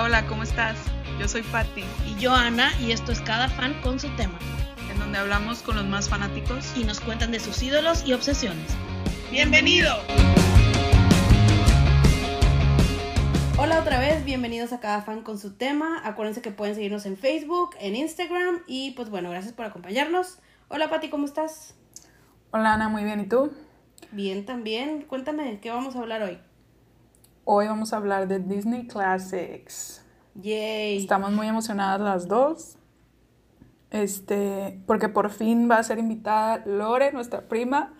Hola, hola, ¿cómo estás? Yo soy Patti. Y yo Ana, y esto es Cada fan con su tema. En donde hablamos con los más fanáticos y nos cuentan de sus ídolos y obsesiones. ¡Bienvenido! Hola otra vez, bienvenidos a Cada fan con su tema. Acuérdense que pueden seguirnos en Facebook, en Instagram y pues bueno, gracias por acompañarnos. Hola Patti, ¿cómo estás? Hola Ana, muy bien, ¿y tú? Bien también. Cuéntame, ¿qué vamos a hablar hoy? Hoy vamos a hablar de Disney Classics. Yay. Estamos muy emocionadas las dos. Este, porque por fin va a ser invitada Lore, nuestra prima,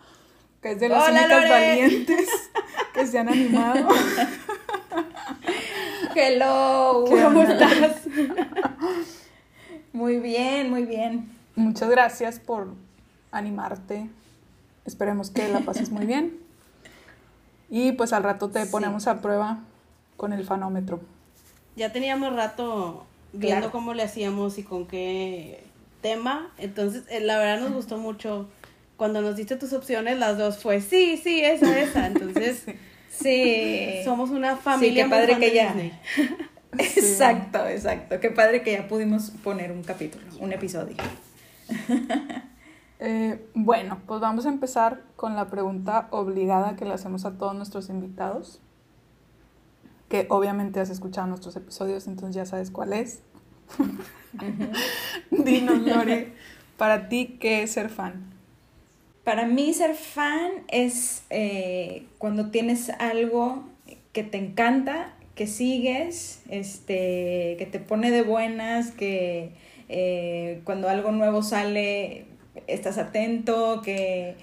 que es de las únicas valientes que se han animado. Hello, ¿cómo estás? muy bien, muy bien. Muchas gracias por animarte. Esperemos que la pases muy bien. Y pues al rato te ponemos a prueba con el fanómetro. Ya teníamos rato viendo cómo le hacíamos y con qué tema. Entonces, eh, la verdad nos gustó mucho. Cuando nos diste tus opciones, las dos fue sí, sí, esa, esa. Entonces, sí. Somos una familia. Sí, qué padre que ya. Exacto, exacto. Qué padre que ya pudimos poner un capítulo, un episodio. Eh, bueno, pues vamos a empezar con la pregunta obligada que le hacemos a todos nuestros invitados, que obviamente has escuchado nuestros episodios, entonces ya sabes cuál es. Dinos, Lore, para ti, ¿qué es ser fan? Para mí ser fan es eh, cuando tienes algo que te encanta, que sigues, este, que te pone de buenas, que eh, cuando algo nuevo sale estás atento, que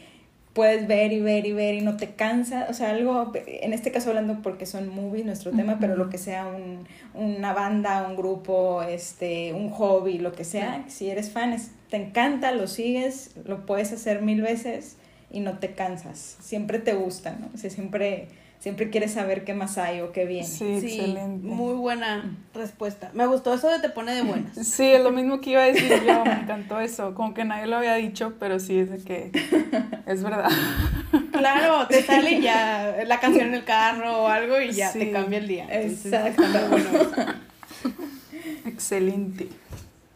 puedes ver y ver y ver y no te cansa, o sea, algo, en este caso hablando porque son movies nuestro tema, pero lo que sea un, una banda, un grupo, este, un hobby, lo que sea, si eres fan, te encanta, lo sigues, lo puedes hacer mil veces y no te cansas, siempre te gusta, ¿no? O sea, siempre siempre quieres saber qué más hay o qué viene. Sí, excelente. Muy buena respuesta. Me gustó eso de te pone de buenas. Sí, es lo mismo que iba a decir yo, me encantó eso. Como que nadie lo había dicho, pero sí es de que es verdad. Claro, te sale ya la canción en el carro o algo y ya te cambia el día. Exacto. Excelente.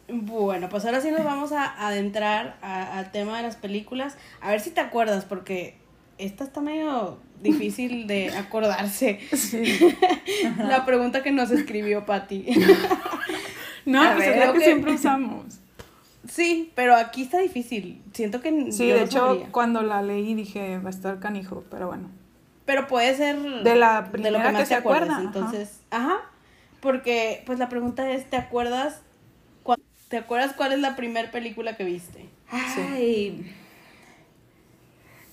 Bueno, pues ahora sí nos vamos a adentrar al tema de las películas. A ver si te acuerdas, porque esta está medio difícil de acordarse. La pregunta que nos escribió Patti. no, pues es lo que, siempre usamos. Sí, pero aquí está difícil. Siento que. Sí, de hecho, cuando la leí dije, va a estar canijo, pero bueno. Pero puede ser. De la primera de lo que, más te acuerdas. Entonces, ajá. Porque, pues la pregunta es: ¿te acuerdas? ¿Te acuerdas cuál es la primera película que viste? Ay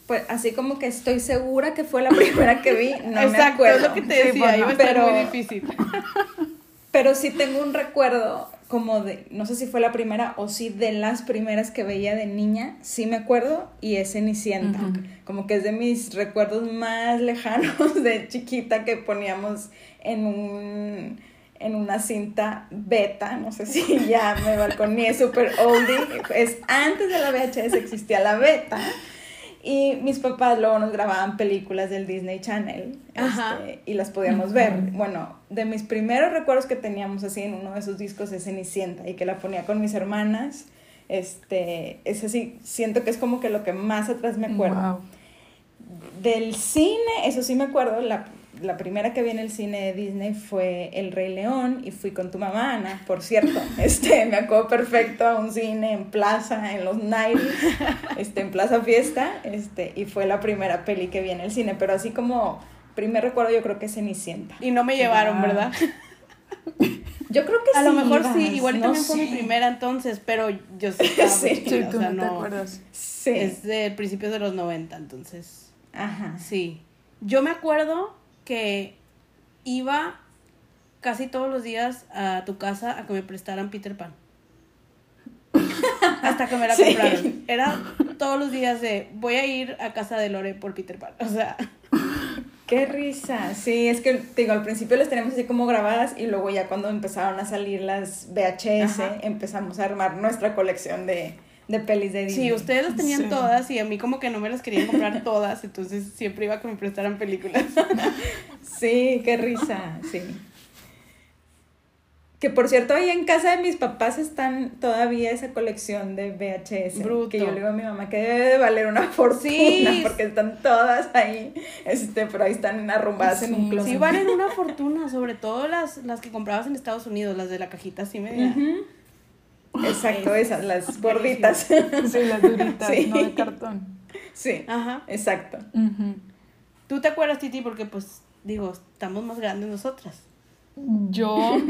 pues así como que estoy segura que fue la primera que vi, no me acuerdo. es lo que te decía, iba a pero, muy difícil. Pero sí tengo un recuerdo como de, no sé si fue la primera o sí de las primeras que veía de niña, sí me acuerdo, y es Cenicienta. Como que es de mis recuerdos más lejanos de chiquita que poníamos en un en una cinta beta, no sé si ya me balconé super oldie, es antes de la VHS existía la beta y mis papás luego nos grababan películas del Disney Channel este, y las podíamos ver. Bueno, de mis primeros recuerdos que teníamos así en uno de esos discos es Cenicienta y que la ponía con mis hermanas. Este, es así, siento que es como que lo que más atrás me acuerdo. Del cine, eso sí me acuerdo, la la primera que vi en el cine de Disney fue El Rey León y fui con tu mamá, Ana, por cierto. Este, me acuerdo perfecto a un cine en plaza, en los 90 este, en Plaza Fiesta, este, y fue la primera peli que vi en el cine, pero así como primer recuerdo yo creo que es Cenicienta. Y no me llevaron, ¿verdad? Yo creo que a sí. A lo mejor sí, igual también fue mi primera entonces, pero yo sí sí, tú no te acuerdas. Sí. Es de principios de los 90, entonces. Ajá. Sí. Yo me acuerdo que iba casi todos los días a tu casa a que me prestaran Peter Pan. Hasta que me la compraron. Era todos los días de voy a ir a casa de Lore por Peter Pan. O sea. Qué risa. Sí, es que digo, al principio las teníamos así como grabadas y luego ya cuando empezaron a salir las VHS empezamos a armar nuestra colección de, de pelis de Disney. Sí, ustedes las tenían todas y a mí como que no me las querían comprar todas, entonces siempre iba a que me prestaran películas. sí, qué risa, sí. Que por cierto, ahí en casa de mis papás están todavía esa colección de VHS. Bruto. Que yo le digo a mi mamá que debe de valer una fortuna Sí. porque están todas ahí. Este, pero ahí están arrumbadas en un closet. Sí, valen una fortuna, sobre todo las, las que comprabas en Estados Unidos, las de la cajita así media. Ujú. Exacto, Es- esas, las gorditas. Sí, las duritas, Sí. no de cartón. sí, Ajá. exacto. ¿Tú te acuerdas, Titi? Porque, pues, digo, estamos más grandes nosotras. Yo.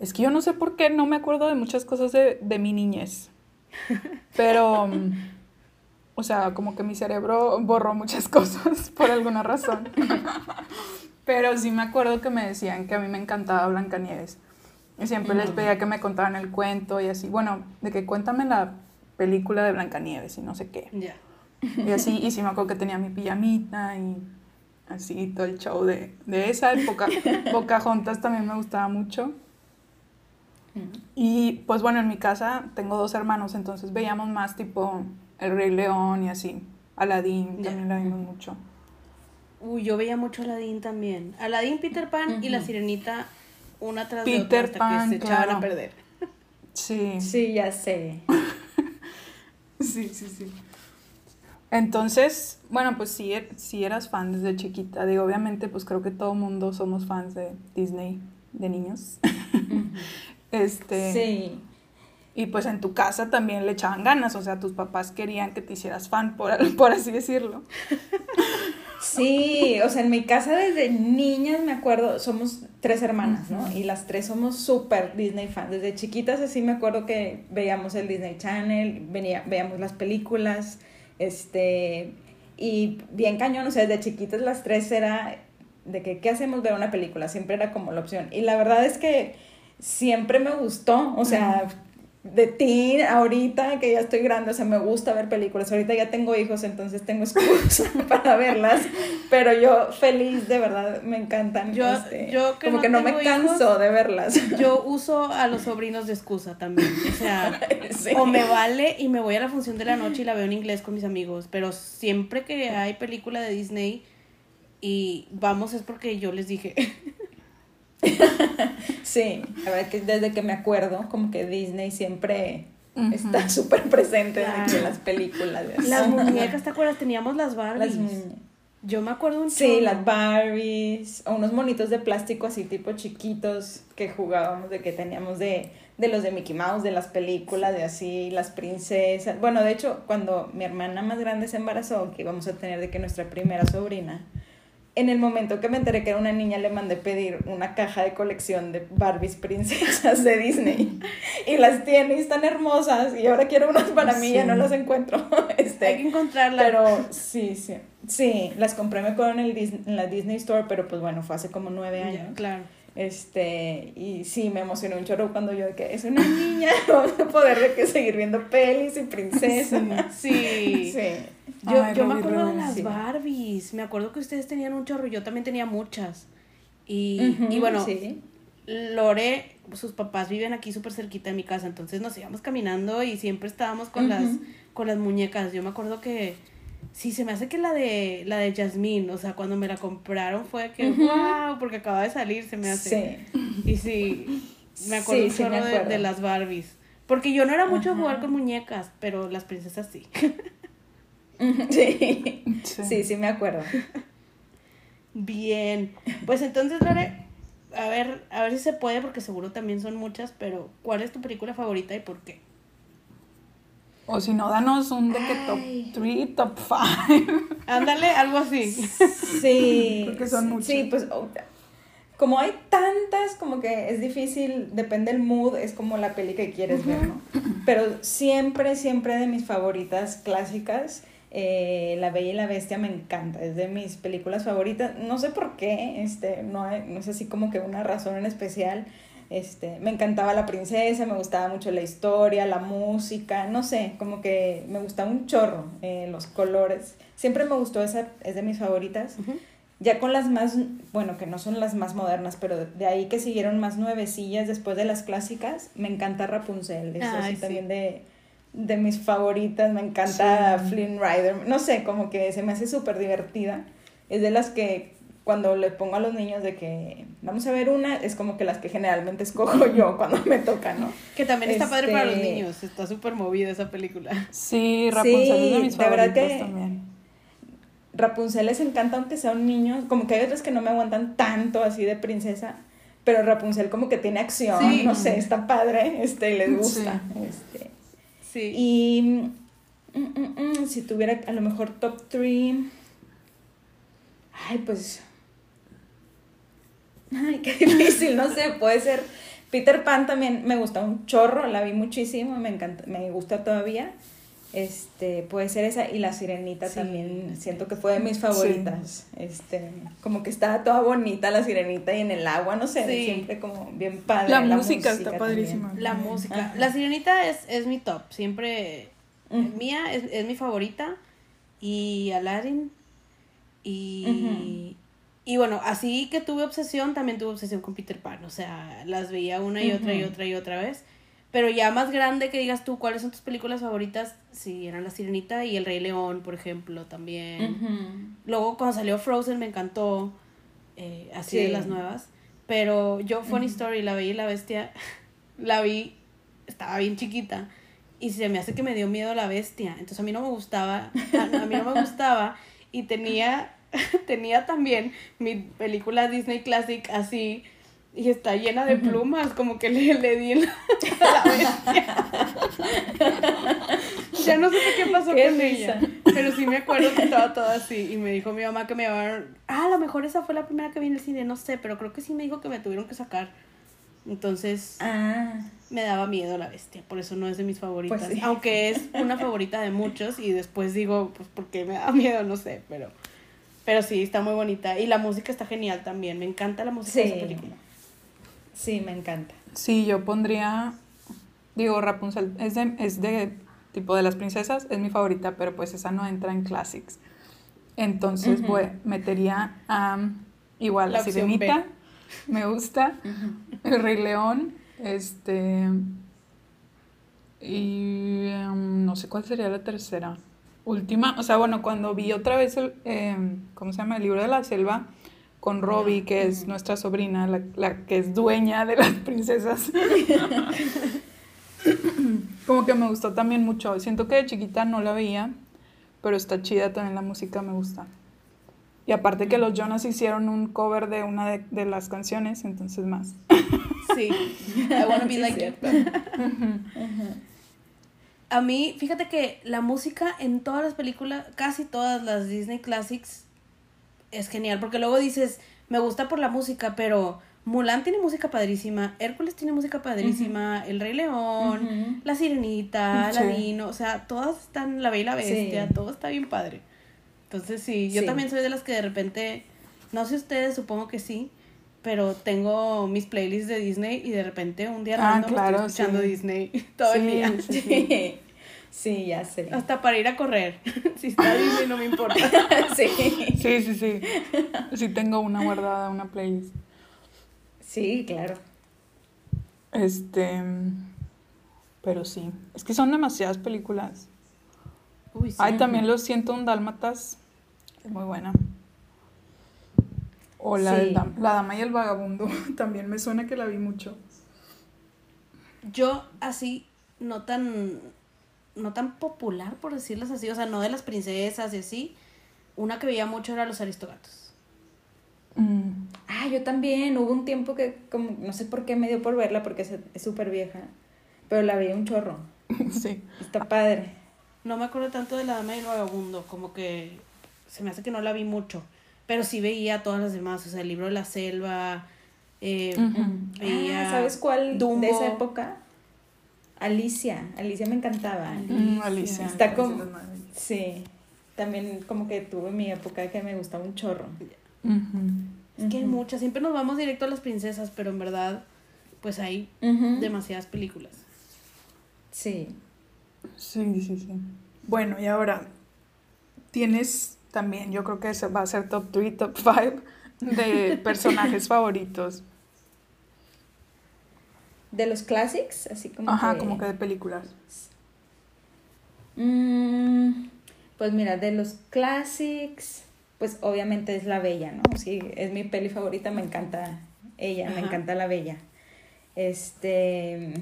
Es que yo no sé por qué no me acuerdo de muchas cosas de, de mi niñez. Pero. mm, O sea, como que mi cerebro borró muchas cosas por alguna razón. Pero sí me acuerdo que me decían que a mí me encantaba Blancanieves. Y siempre les pedía que me contaran el cuento y así. Bueno, de que cuéntame la película de Blancanieves y no sé qué. Y así, y sí me acuerdo que tenía mi pijamita y así todo el show de, de esa época. Pocahontas también me gustaba mucho. Y pues bueno, en mi casa tengo dos hermanos, entonces veíamos más tipo El Rey León y así. Aladdin Ya. también la vimos mucho. Uy, yo veía mucho Aladdin también. Aladdin, Peter Pan y la sirenita una tras de Peter otra hasta Pan, que se echaban a perder. Sí, Sí, ya sé. sí, sí, sí. Entonces, bueno, pues sí, er- sí eras fan desde chiquita. Digo, obviamente, pues creo que todo mundo somos fans de Disney de niños. Este, Sí. Y pues en tu casa también le echaban ganas, o sea, tus papás querían que te hicieras fan, por, por así decirlo. Sí, o sea, en mi casa desde niñas me acuerdo, somos tres hermanas, ¿no? Y las tres somos súper Disney fans. Desde chiquitas así me acuerdo que veíamos el Disney Channel, venía, veíamos las películas, este, y bien cañón, o sea, desde chiquitas las tres era de que, ¿qué hacemos? Ver una película, siempre era como la opción. Y la verdad es que siempre me gustó, o sea, de teen, ahorita que ya estoy grande, o sea, me gusta ver películas. Ahorita ya tengo hijos, entonces tengo excusa para verlas. Pero yo feliz, de verdad, me encantan. Yo- este, yo que como no que no me canso de verlas. Yo uso a los sobrinos de excusa también. O sea, Sí. o me vale y me voy a la función de la noche y la veo en inglés con mis amigos. Pero siempre que hay película de Disney y vamos es porque yo les dije. Sí, a ver, que desde que me acuerdo, como que Disney siempre está súper presente Claro. en las películas. Las muñecas, ¿te acuerdas? Teníamos las Barbies. Las. Yo me acuerdo un Sí, las Barbies, o unos monitos de plástico así tipo chiquitos que jugábamos de que teníamos de, de los de Mickey Mouse, de las películas, de así, las princesas. Bueno, de hecho, cuando mi hermana más grande se embarazó, que íbamos a tener de que nuestra primera sobrina, en el momento que me enteré que era una niña, le mandé pedir una caja de colección de Barbies princesas de Disney. Y las tiene y están hermosas. Y ahora quiero unas para mí, ya Sí. no las encuentro. Este, Hay que encontrarla. pero sí, sí. Sí, las compré me acuerdo en, el Dis- en la Disney Store, pero pues bueno, fue hace como nueve Ya, años. claro. Este, y sí, me emocionó un chorro cuando yo de que es una niña, vamos a poder de que seguir viendo pelis y princesas. Sí. Sí. Yo, Ay, yo me acuerdo de las sí. Barbies. Me acuerdo que ustedes tenían un chorro y yo también tenía muchas. Y, y bueno, sí. Lore, sus papás viven aquí súper cerquita de mi casa, entonces nos íbamos caminando y siempre estábamos con las con las muñecas. Yo me acuerdo que sí se me hace que la de la de Jasmine, o sea, cuando me la compraron fue que wow, porque acaba de salir, se me hace. Sí. Y sí, me acuerdo Sí, de, las Barbies. Porque yo no era mucho a jugar con muñecas, pero las princesas Sí. Sí. Sí, sí me acuerdo. Bien. Pues entonces, Lore, a ver, a ver si se puede, porque seguro también son muchas, pero ¿cuál es tu película favorita y por qué? O si no, danos un de que Ay. top 3, top 5. Ándale, algo así. Sí. Porque son muchas. Sí, pues como hay tantas, como que es difícil, depende del mood, es como la peli que quieres ver, ¿no? Pero siempre, siempre de mis favoritas clásicas, eh, La Bella y la Bestia me encanta, es de mis películas favoritas. No sé por qué, este, no, hay- no es así como que una razón en especial. Este, me encantaba la princesa, me gustaba mucho la historia, la música, no sé, como que me gustaba un chorro, eh, los colores. Siempre me gustó esa, es de mis favoritas. Ya con las más, bueno, que no son las más modernas, pero de- de ahí que siguieron más nuevecillas después de las clásicas, me encanta Rapunzel, es Ay, así sí. también de, de mis favoritas, me encanta Sí. Flynn Rider, no sé, como que se me hace súper divertida, es de las que cuando le pongo a los niños de que vamos a ver una, es como que las que generalmente escojo yo cuando me toca, ¿no? Que también está padre para los Este- niños, está súper movida esa película. Sí, Rapunzel es de mis de verdad favoritos que- también. Rapunzel les encanta aunque sea un niño, como que hay otras que no me aguantan tanto así de princesa, pero Rapunzel como que tiene acción, Sí. no sé, está padre, este, y les gusta. Este. Sí. Y mm, mm, mm, si tuviera a lo mejor top 3, ay, pues, ay, qué difícil, no sé, puede ser. Peter Pan también me gusta un chorro, la vi muchísimo, me encanta, me gusta todavía. Este, puede ser esa y la sirenita Sí. también siento que fue de mis favoritas. Este, como que estaba toda bonita la sirenita y en el agua, no sé, Sí. siempre como bien padre. La música está también. padrísima. La música. Ajá. La sirenita es, es mi top. Siempre. Mía es, es mi favorita. Y Aladdin. Y. Y bueno, así que tuve obsesión, también tuve obsesión con Peter Pan. O sea, las veía una y otra y otra y otra vez. Pero ya más grande que digas tú, ¿cuáles son tus películas favoritas? Sí, eran La Sirenita y El Rey León, por ejemplo, también. Luego cuando salió Frozen me encantó, eh, así Sí. de las nuevas. Pero yo Funny Story, la Bella y la Bestia, la vi, estaba bien chiquita y se me hace que me dio miedo la bestia. Entonces a mí no me gustaba, a, a mí no me gustaba y tenía, tenía también mi película Disney Classic así y está llena de plumas, como que le, le di la, la bestia. ya no sé qué pasó Qué con risa. ella. Pero sí me acuerdo que estaba todo así. Y me dijo mi mamá que me llevaron. Ah, a lo mejor esa fue la primera que vi en el cine, no sé, pero creo que sí me dijo que me tuvieron que sacar. Entonces Ah, me daba miedo la bestia, por eso no es de mis favoritas. Pues sí. Aunque es una favorita de muchos y después digo, pues porque me da miedo, no sé, pero. Pero sí, está muy bonita. Y la música está genial también. Me encanta la música de esa película. sí, me encanta. Sí, yo pondría, digo, Rapunzel es de, es de tipo de las princesas, es mi favorita, pero pues esa no entra en classics. Entonces, pues, metería a, igual, La sirenita, me gusta, el Rey León, este, y em, no sé cuál sería la tercera. Última, o sea, bueno, cuando vi otra vez el, em, ¿cómo se llama? El libro de la selva con Robbie, que es nuestra sobrina, la, la que es dueña de las princesas. Como que me gustó también mucho. Siento que de chiquita no la veía, pero está chida también la música, me gusta. Y aparte que los Jonas hicieron un cover de una de, de las canciones, entonces más. Sí. I wanna be like cierto. A mí, fíjate que la música en todas las películas, casi todas las Disney Classics, es genial. Porque luego dices, me gusta por la música, pero Mulan tiene música padrísima, Hércules tiene música padrísima, El Rey León. La Sirenita, Sí. Aladino, o sea, todas están, La Bella y la Bestia, Sí. todo está bien padre. Entonces sí, yo Sí. también soy de las que de repente, no sé ustedes, supongo que sí, pero tengo mis playlists de Disney y de repente un día Ah, random claro, estoy escuchando sí. Disney todo el Sí, día. sí, ya sé. Hasta para ir a correr. si está Disney no me importa. sí. Sí, sí, sí. Sí tengo una guardada, una playlist. Sí, claro. Este, pero sí, es que son demasiadas películas. Uy, sí. Ay, también lo siento un Dálmatas, es muy buena. O la, del Sí. dam- la Dama y el Vagabundo, también me suena que la vi mucho. Yo así, no tan, no tan popular, por decirles así, o sea, no de las princesas y así, una que veía mucho era Los Aristogatos. Mm, Ah, yo también. Hubo un tiempo que, como, no sé por qué me dio por verla, porque es es súper vieja. Pero la veía un chorro. sí. Está padre. No me acuerdo tanto de La Dama y el Vagabundo, como que se me hace que no la vi mucho, pero sí veía todas las demás, o sea, el libro de la selva, eh, veía Ah, ¿sabes cuál Dumbo. de esa época? Alicia. Alicia me encantaba. Mm, Alicia. Está Alicia como-. Sí. También como que tuve mi época que me gustaba un chorro. Es que hay muchas, siempre nos vamos directo a las princesas, pero en verdad, pues hay demasiadas películas. Sí. Sí, sí, sí. Bueno, y ahora tienes también, yo creo que ese va a ser top 3, top 5 de personajes favoritos. De los classics, así como Ajá, que... como que de películas. Mm, pues mira, de los classics, pues obviamente es La Bella, ¿no? Sí, es mi peli favorita, me encanta ella, me encanta La Bella. Este,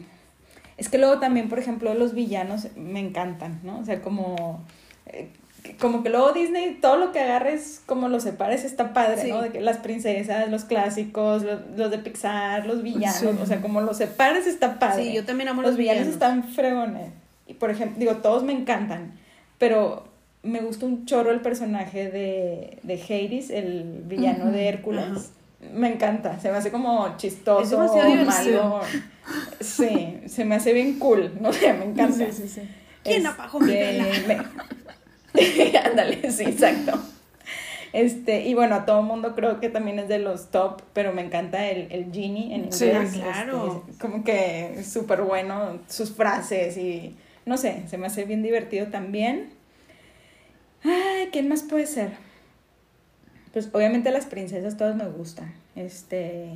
es que luego también, por ejemplo, los villanos me encantan, ¿no? O sea, como, eh, como que luego Disney, todo lo que agarres, como lo separes, está padre, ¿no? De que las princesas, los clásicos, los, de Pixar, los villanos, o sea, como los separes está padre. Sí, yo también amo los, los villanos. están fregones. Y por ejemplo, digo, todos me encantan, pero me gusta un chorro el personaje de, de Hades, el villano de Hércules. Me encanta, se me hace como chistoso, malo. Sí, se me hace bien cool, no sé, me encanta. Sí, sí, sí. ¿Quién apagó mi vela? Ándale, sí, exacto. Este, y bueno, a todo mundo creo que también es de los top, pero me encanta el, el Genie en inglés. Sí, claro. Este, como que súper bueno, sus frases y no sé, se me hace bien divertido también. Ay, ¿quién más puede ser? Pues obviamente las princesas todas me gustan. Este,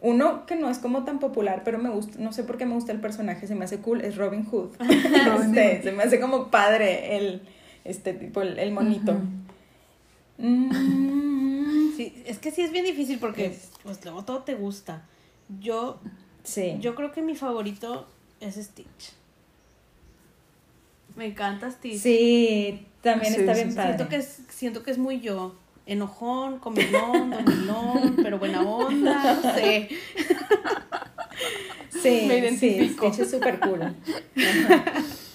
uno que no es como tan popular, pero me gusta, no sé por qué me gusta el personaje, se me hace cool, es Robin Hood. este, se me hace como padre el, este tipo, el, monito. Mm. Sí, es que sí es bien difícil porque pues luego todo te gusta. Yo, sí. yo creo que mi favorito es Stitch. Me encanta Stitch. Sí, también está bien padre. Siento que, es, siento que es muy yo. Enojón, comilón, domilón, pero buena onda, no sé. Sí, me identifico. Sí, Stitch es súper cool.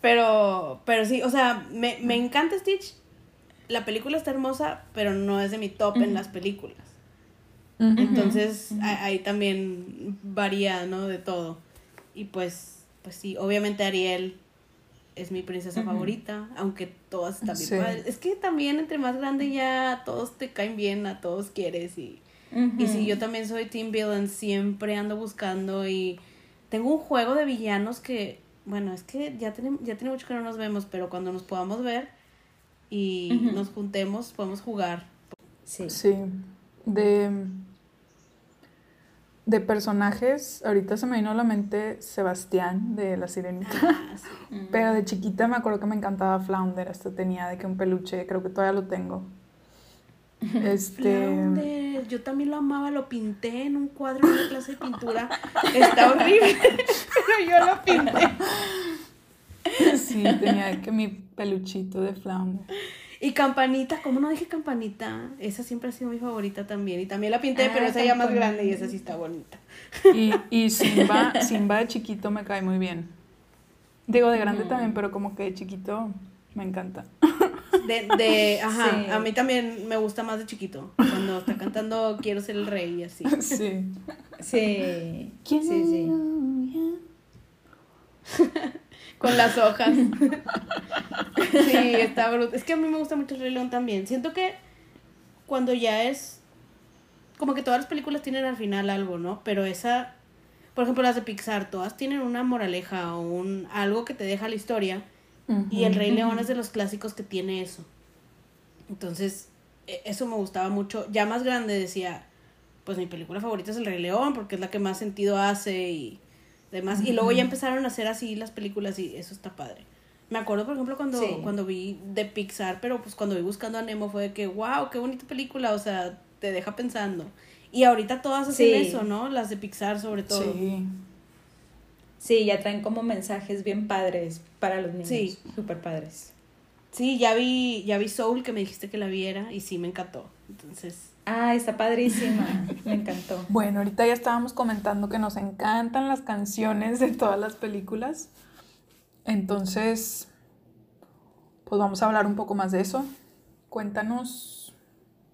pero, pero sí, o sea, me, me encanta Stitch. La película está hermosa, pero no es de mi top en las películas. Entonces, ahí también varía, ¿no? De todo. Y pues, pues sí, obviamente Ariel es mi princesa favorita, aunque todas están bien padres. Es que también entre más grande ya todos te caen bien, a todos quieres y... Y si yo también soy Team Villain, siempre ando buscando y tengo un juego de villanos que, bueno, es que ya tiene, ya tiene mucho que no nos vemos, pero cuando nos podamos ver y nos juntemos, podemos jugar. Sí. Sí. De de personajes, ahorita se me vino a la mente Sebastián de La Sirenita. Ah, Pero de chiquita me acuerdo que me encantaba Flounder, hasta tenía de que un peluche, creo que todavía lo tengo. Este... Flounder, yo también lo amaba, lo pinté en un cuadro en una clase de pintura. Está horrible, pero yo lo pinté. Sí, tenía que mi peluchito de Flounder. Y Campanita, ¿cómo no dije Campanita? Esa siempre ha sido mi favorita también. Y también la pinté, pero esa ya más grande y esa sí está bonita. Y, y Simba, Simba de chiquito me cae muy bien. Digo, de grande también, pero como que de chiquito me encanta. De, de ajá, a mí también me gusta más de chiquito. Cuando está cantando Quiero ser el rey y así. Sí. Sí. Sí, sí. con las hojas. sí, está bruto. Es que a mí me gusta mucho el Rey León también. Siento que cuando ya es. Como que todas las películas tienen al final algo, ¿no? Pero esa. Por ejemplo, las de Pixar, todas tienen una moraleja o un algo que te deja la historia. Y el Rey León es de los clásicos que tiene eso. Entonces, e, eso me gustaba mucho. Ya más grande decía, pues mi película favorita es El Rey León, porque es la que más sentido hace y demás. Y luego ya empezaron a hacer así las películas y eso está padre. Me acuerdo, por ejemplo, cuando, cuando vi de Pixar, pero pues cuando vi buscando a Nemo fue de que, wow, qué bonita película, o sea, te deja pensando. Y ahorita todas hacen eso, ¿no? Las de Pixar sobre todo. Sí. Sí, ya traen como mensajes bien padres para los niños. Sí. Súper padres. Sí, ya vi, ya vi Soul, que me dijiste que la viera, y sí me encantó. Entonces, Ah, está padrísima. Me encantó. Bueno, ahorita ya estábamos comentando que nos encantan las canciones de todas las películas. Entonces, pues vamos a hablar un poco más de eso. Cuéntanos,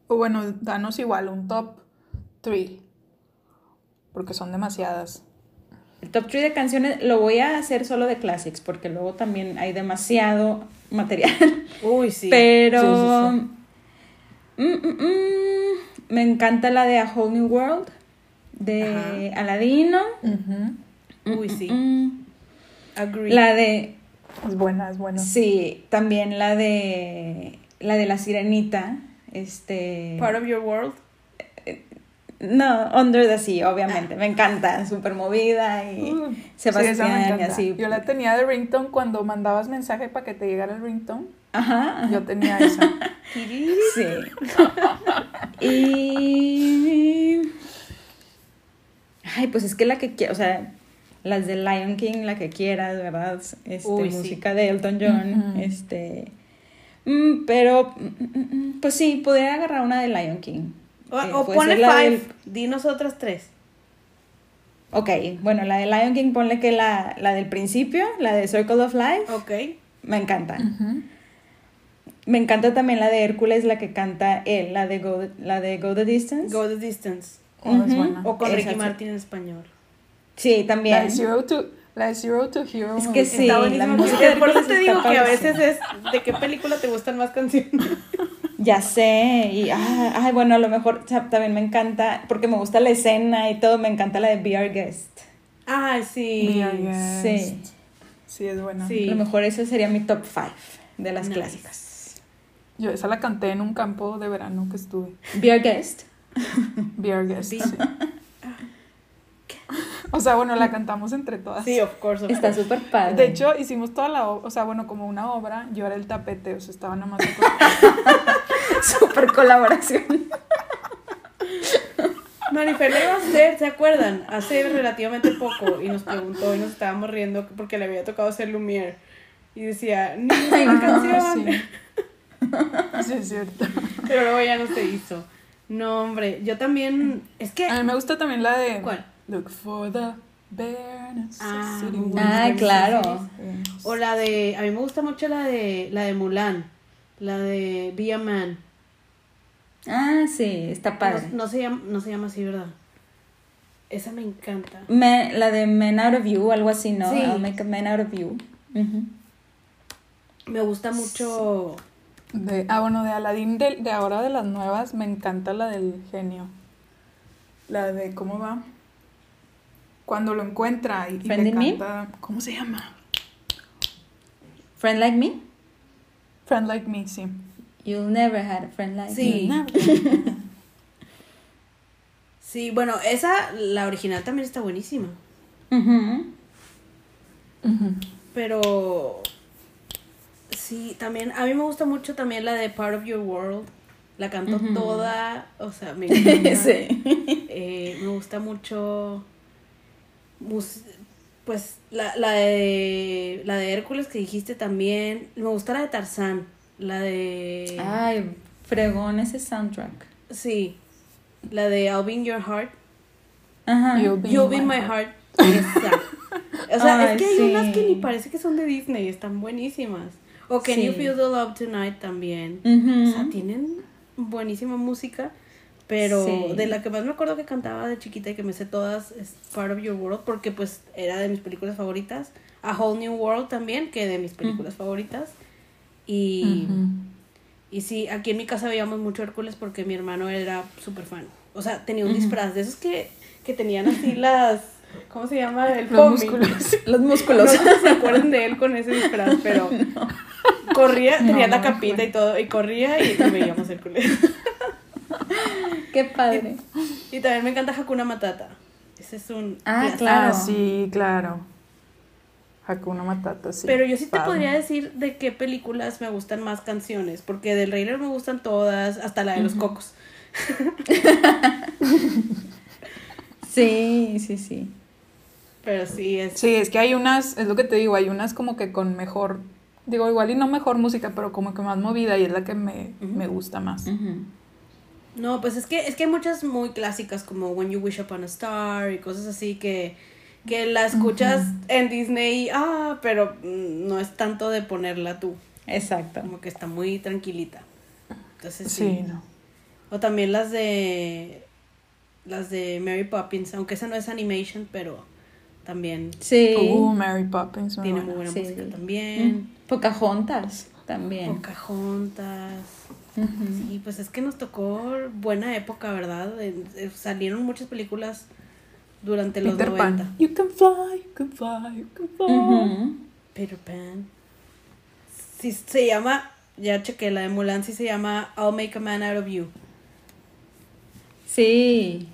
o bueno, danos igual un top 3, porque son demasiadas. El top 3 de canciones lo voy a hacer solo de classics, porque luego también hay demasiado material. Uy, sí. Pero... Mm, mm, mm, me encanta la de A Whole New World, de Aladino. Uy, sí. Agree. La de... Es buena, es buena. Sí, también la de... La de La Sirenita. Este... Part of Your World. No, Under the Sea, obviamente. Me encanta, súper movida y Sebastián y así. Yo la tenía de ringtone cuando mandabas mensaje para que te llegara el ringtone. Ajá. Yo tenía esa. Sí. y. Ay, pues es que la que quiero, o sea, las de Lion King, la que quieras, ¿verdad? Este, Uy, sí. música de Elton John, este. mm, pero, mm, mm, pues sí, podría agarrar una de Lion King. O, Eh, o ponle la five, del- dinos otras tres. Ok, bueno, la de Lion King, ponle que la, la del principio, la de Circle of Life, Ok. me encanta. Me encanta también la de Hércules, la que canta él, la de Go, la de Go the Distance. Go the distance. Oh, es Ujú. buena. O con Ricky sí. Martin en español. Sí, La también. de Zero to, la de Zero to Hero. Es que sí, la música Por eso te digo que a veces es de qué película te gustan más canciones. Ya sé, y ah, ay, bueno, a lo mejor también me encanta, porque me gusta la escena y todo, me encanta la de Be Our Guest. Ay, sí. Be Our Guest. Sí. Sí, es buena. Sí. A lo mejor ese sería mi top 5 de las Nice. clásicas. Yo esa la canté en un campo de verano que estuve. Be Our Guest. Be Our Guest. Be- sí. O sea, bueno, la cantamos entre todas. Sí, of course. of Está course. súper padre. De hecho, hicimos toda la obra, o sea, bueno, como una obra, yo era el tapete, o sea, estaba nada más. súper colaboración. Marifer le iba a hacer, ¿se acuerdan? Hace relativamente poco y nos preguntó y nos estábamos riendo porque le había tocado hacer Lumière. Y decía, ni Ay, una no, canción. sí. Sí, es cierto. Pero luego ya no se hizo. No, hombre, yo también. Es que. A mí me gusta también la de. ¿Cuál? Look for the bare Ah. Ah, claro. O la de. A mí me gusta mucho la de. La de Mulan. La de Be a Man. Ah, sí, está padre. No, no se llama, no se llama así, ¿verdad? Esa me encanta. Me- la de Men Out of You, algo así, ¿no? Sí. I'll make a Man Out of You. Me gusta mucho. De, ah, bueno, de Aladdin, de, de ahora de las nuevas, me encanta la del genio. La de, ¿cómo va? Cuando lo encuentra y, y Friend le Me? ¿Cómo se llama? Friend Like Me? Friend Like Me, sí. You'll never had a friend like Sí. me. Sí, bueno, esa, la original también está buenísima. Ujú. Ujú. Pero. Sí, también. A mí me gusta mucho también la de Part of Your World. La canto toda. O sea, me encanta. sí. Eh, me gusta mucho. Pues la, la de. La de Hércules que dijiste también. Me gusta la de Tarzán. La de. Ay, fregón ese soundtrack. Sí. La de I'll Be in Your Heart. Ajá. You'll be You'll in Be in my heart. Heart. Esa. O sea, Ay, es que hay sí. unas que ni parece que son de Disney, están buenísimas. O Can You. Feel the Love Tonight también. O sea, tienen buenísima música. Pero Sí. de la que más me acuerdo que cantaba de chiquita y que me sé todas es Part of Your World, porque pues era de mis películas favoritas. A Whole New World también, que de mis películas favoritas. Y, y sí, aquí en mi casa veíamos mucho Hércules porque mi hermano era súper fan. O sea, tenía un disfraz de esos que, que tenían así las... ¿Cómo se llama? El Los músculos. Los músculos. se acuerdan de él con ese disfraz, pero corría, tenía No, la capita y todo, y corría y, y veíamos Hércules. Qué padre. Y también me encanta Hakuna Matata. Ese es un... Ah, claro. Ah, sí, claro. Hakuna Matata, sí. Pero yo sí te podría decir de qué películas me gustan más canciones, porque del Rey León me gustan todas, hasta la de los cocos. Sí, sí, sí. Pero sí, es... Sí, es que hay unas, es lo que te digo, hay unas como que con mejor, digo, igual y no mejor música, pero como que más movida y es la que me, me gusta más. No, pues es que, es que hay muchas muy clásicas como When You Wish Upon a Star y cosas así que, que la escuchas en Disney, ah, pero no es tanto de ponerla tú, Exacto. como que está muy tranquilita. Entonces Sí, sí. no. O también las de las de Mary Poppins, aunque esa no es animation, pero también Sí. Uh, Mary Poppins, tiene muy buena Sí. música también. Mm. Pocahontas también. Pocahontas. Ujú. Sí, pues es que nos tocó buena época, ¿verdad? Eh, eh, salieron muchas películas durante los Peter 90. Pan. You can fly, you can fly, you can fly. Ujú. Peter Pan. Sí, se llama, ya chequé, la de Mulan sí se llama I'll Make a Man Out of You. Sí.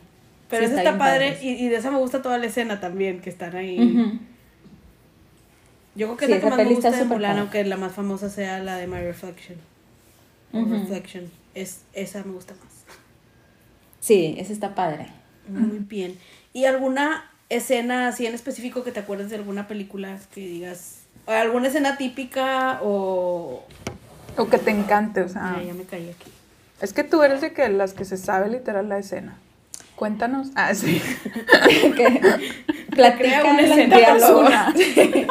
Pero Sí, esa está está padre y, y de esa me gusta toda la escena también, que están ahí. Ujú. Yo creo que Sí, es la que esa más me gusta de Mulan, padre. aunque la más famosa sea la de My Reflection. O Ujú. Reflection. Es, esa me gusta más. Sí, ese está padre. Muy bien. ¿Y alguna escena así en específico que te acuerdes de alguna película que digas? o ¿Alguna escena típica o...? O que te encante, o sea. Ya me caí aquí. Es que tú eres de que las que se sabe literal la escena. Cuéntanos. Ah, sí. que platica una escena.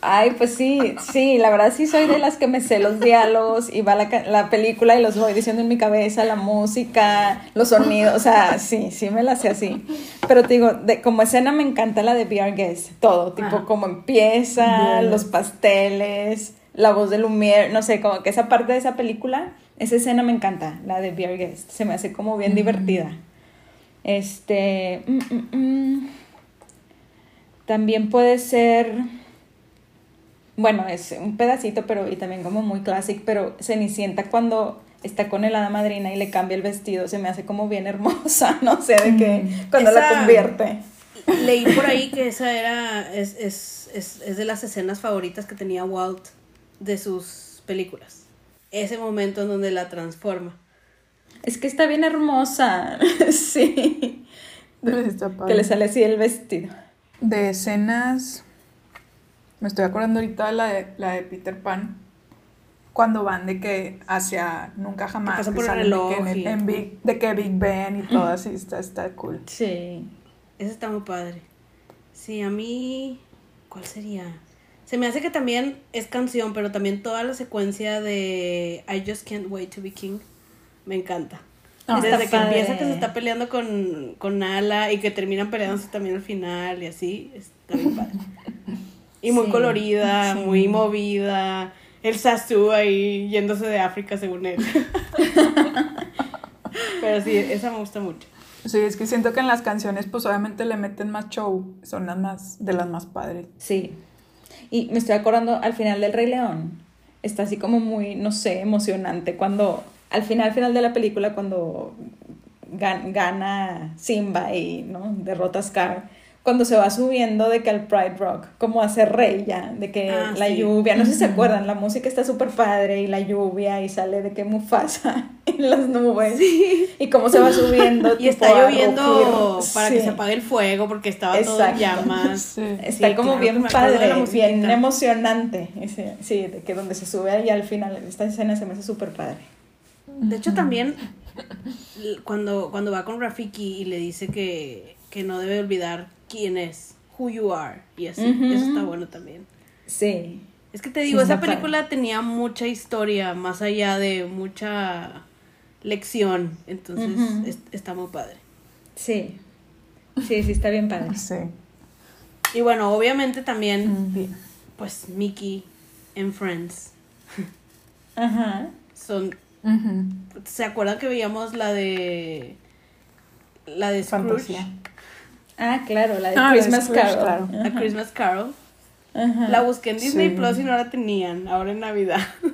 Ay, pues sí, sí, la verdad sí soy de las que me sé los diálogos y va la, la película y los voy diciendo en mi cabeza, la música, los sonidos, o sea, sí, sí me la sé así. Pero te digo, de, como escena me encanta la de Our Guest, todo, tipo como empieza, los pasteles, la voz de Lumière, no sé, como que esa parte de esa película, esa escena me encanta, la de Be Our Guest, se me hace como bien divertida. Este, mm, mm, mm. también puede ser, bueno, es un pedacito, pero y también como muy clásico, pero Cenicienta cuando está con el hada madrina y le cambia el vestido, se me hace como bien hermosa, no sé, de que cuando la convierte. Leí por ahí que esa era... Es, es, es, es de las escenas favoritas que tenía Walt de sus películas. Ese momento en donde la transforma. Es que está bien hermosa, sí, Está padre. que le sale así el vestido. De escenas. Me estoy acordando ahorita de la de, la de Peter Pan. Cuando van de que hacia nunca jamás. pasan que por el salen de que reloj en- y- en Big- de que Big Ben y todo así. Está, está cool. Sí. Ese está muy padre. Sí, a mí. ¿Cuál sería? Se me hace que también es canción, pero también toda la secuencia de I Just Can't Wait to Be King me encanta. Ah, Desde que empieza padre. que se está peleando con, con Nala y que terminan peleándose también al final y así, está bien padre. Y muy Sí, colorida, sí. muy movida. El Sasu ahí yéndose de África según él. Pero sí, esa me gusta mucho. Sí, es que siento que en las canciones, pues obviamente le meten más show. Son las más, de las más padres. Sí. Y me estoy acordando al final del Rey León. Está así como muy, no sé, emocionante. Cuando, al final, final de la película, cuando gan- gana Simba y ¿no? derrota a Scar. Cuando se va subiendo de que al Pride Rock, como a ser rey ya, de que Ah, la sí. lluvia, no sé si se acuerdan, la música está súper padre y la lluvia y sale de que Mufasa en las nubes y cómo se va subiendo. Y está lloviendo rugir. para que Sí. se apague el fuego porque estaba todo en llamas. Sí. Está Sí, como claro bien padre, bien emocionante. Sí, de que donde se sube ahí al final, esta escena se me hace súper padre. De hecho, también cuando, cuando va con Rafiki y le dice que, que no debe olvidar quién es, who you are, y así. Eso está bueno también. Sí. Es que te Sí, digo, esa película tenía mucha historia, más allá de mucha lección. Entonces, es- está muy padre. Sí. Sí, sí, está bien padre. Sí. Y bueno, obviamente también, pues, Mickey en Friends. Ajá. Son. ¿Se acuerdan que veíamos la de. La de Scrooge? Fantasía. Ah, claro, la de Ah, Christmas Carol. A Ajá. Christmas Carol. Ajá. La busqué en Disney Sí. Plus y no la tenían. Ahora en Navidad.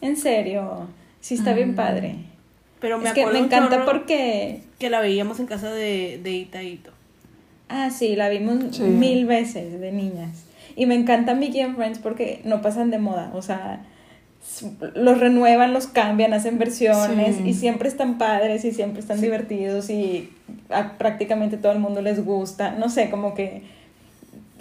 En serio. Sí, está bien padre. Pero me es que me encanta porque. que la veíamos en casa de, de Ita e Ito. Ah, sí, la vimos Sí. mil veces de niñas. Y me encanta Mickey and Friends porque no pasan de moda. O sea, los renuevan, los cambian, hacen versiones Sí. y siempre están padres y siempre están divertidos y a prácticamente todo el mundo les gusta. No sé, como que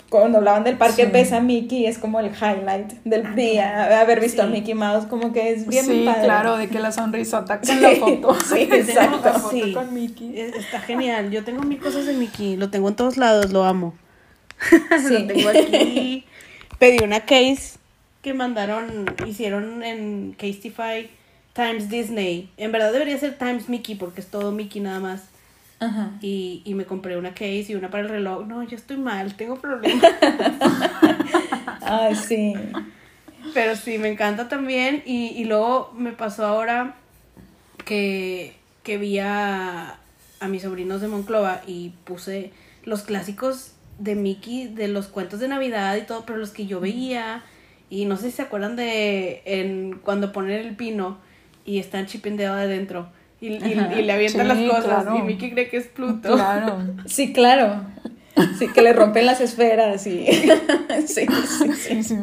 cuando hablaban del parque Sí. ves a Mickey es como el highlight del día. Haber visto a. Mickey Mouse como que es bien sí, padre. claro, de que la sonrisota con Sí, la foto. sí, La exacto. foto Sí. con Mickey. Es- Está genial. Yo tengo mil cosas de Mickey. Lo tengo en todos lados. Lo amo. Sí. Lo tengo aquí. Pedí una case que mandaron. Hicieron en Casetify Times Disney. En verdad debería ser Times Mickey porque es todo Mickey nada más. Ajá. Y, y me compré una case y una para el reloj. No, yo estoy mal, tengo problemas. Ay, sí. Pero sí, me encanta también. Y, y luego me pasó ahora que, que vi a, a mis sobrinos de Monclova y puse los clásicos de Mickey, de los cuentos de Navidad y todo, pero los que yo veía. Y no sé si se acuerdan de en, cuando ponen el pino y están chipendeado adentro. Y, y, le avientan Sí, las cosas claro. y Mickey cree que es Pluto. Claro. Sí, claro. Sí, que le rompen las esferas y... sí, sí, sí. Sí,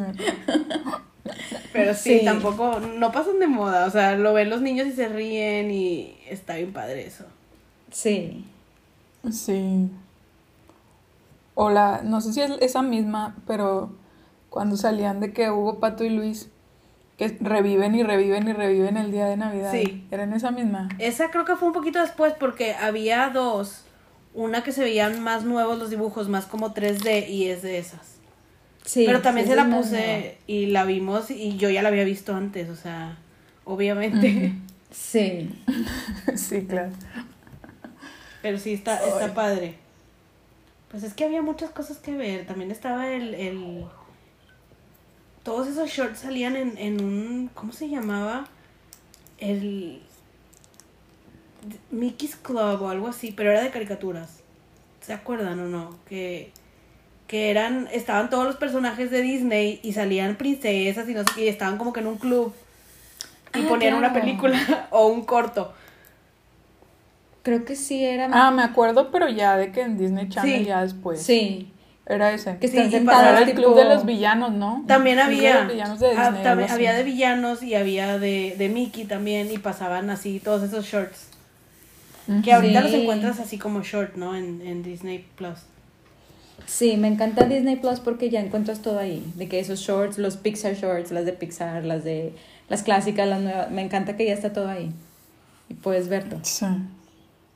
Pero sí, Sí. tampoco, no pasan de moda, o sea, lo ven los niños y se ríen y está bien padre eso. Sí. Sí. O la, no sé si es esa misma, pero cuando salían de que Hugo, Pato y Luis, que reviven y reviven y reviven el día de Navidad. Sí. ¿Eran esa misma? Esa creo que fue un poquito después porque había dos, una que se veían más nuevos los dibujos, más como 3D y es de esas. Sí. Pero también sí, se la puse y la vimos y yo ya la había visto antes, o sea, obviamente. Sí. sí, claro. Pero sí, está, está padre. Pues es que había muchas cosas que ver. También estaba el... el... Todos esos shorts salían en, en un... ¿Cómo se llamaba? El... Mickey's Club o algo así, pero era de caricaturas. ¿Se acuerdan o no? Que, que eran... Estaban todos los personajes de Disney y salían princesas y no sé qué, y estaban como que en un club. Y Ah, ponían una película o un corto. Creo que sí era... Ah, me acuerdo, pero ya de que en Disney Channel Sí. ya después. Sí. Era ese. Que Sí, están y sentados Era el tipo... club de los villanos, ¿no? También El club de había. los villanos de ah, también había de villanos y había de, de Mickey también y pasaban así todos esos shorts. Que ahorita Sí. los encuentras así como short, ¿no? En, en Disney Plus. Sí, me encanta Disney Plus porque ya encuentras todo ahí. De que esos shorts, los Pixar shorts, las de Pixar, las de las clásicas, las nuevas. Me encanta que ya está todo ahí. Y puedes ver todo. Sí.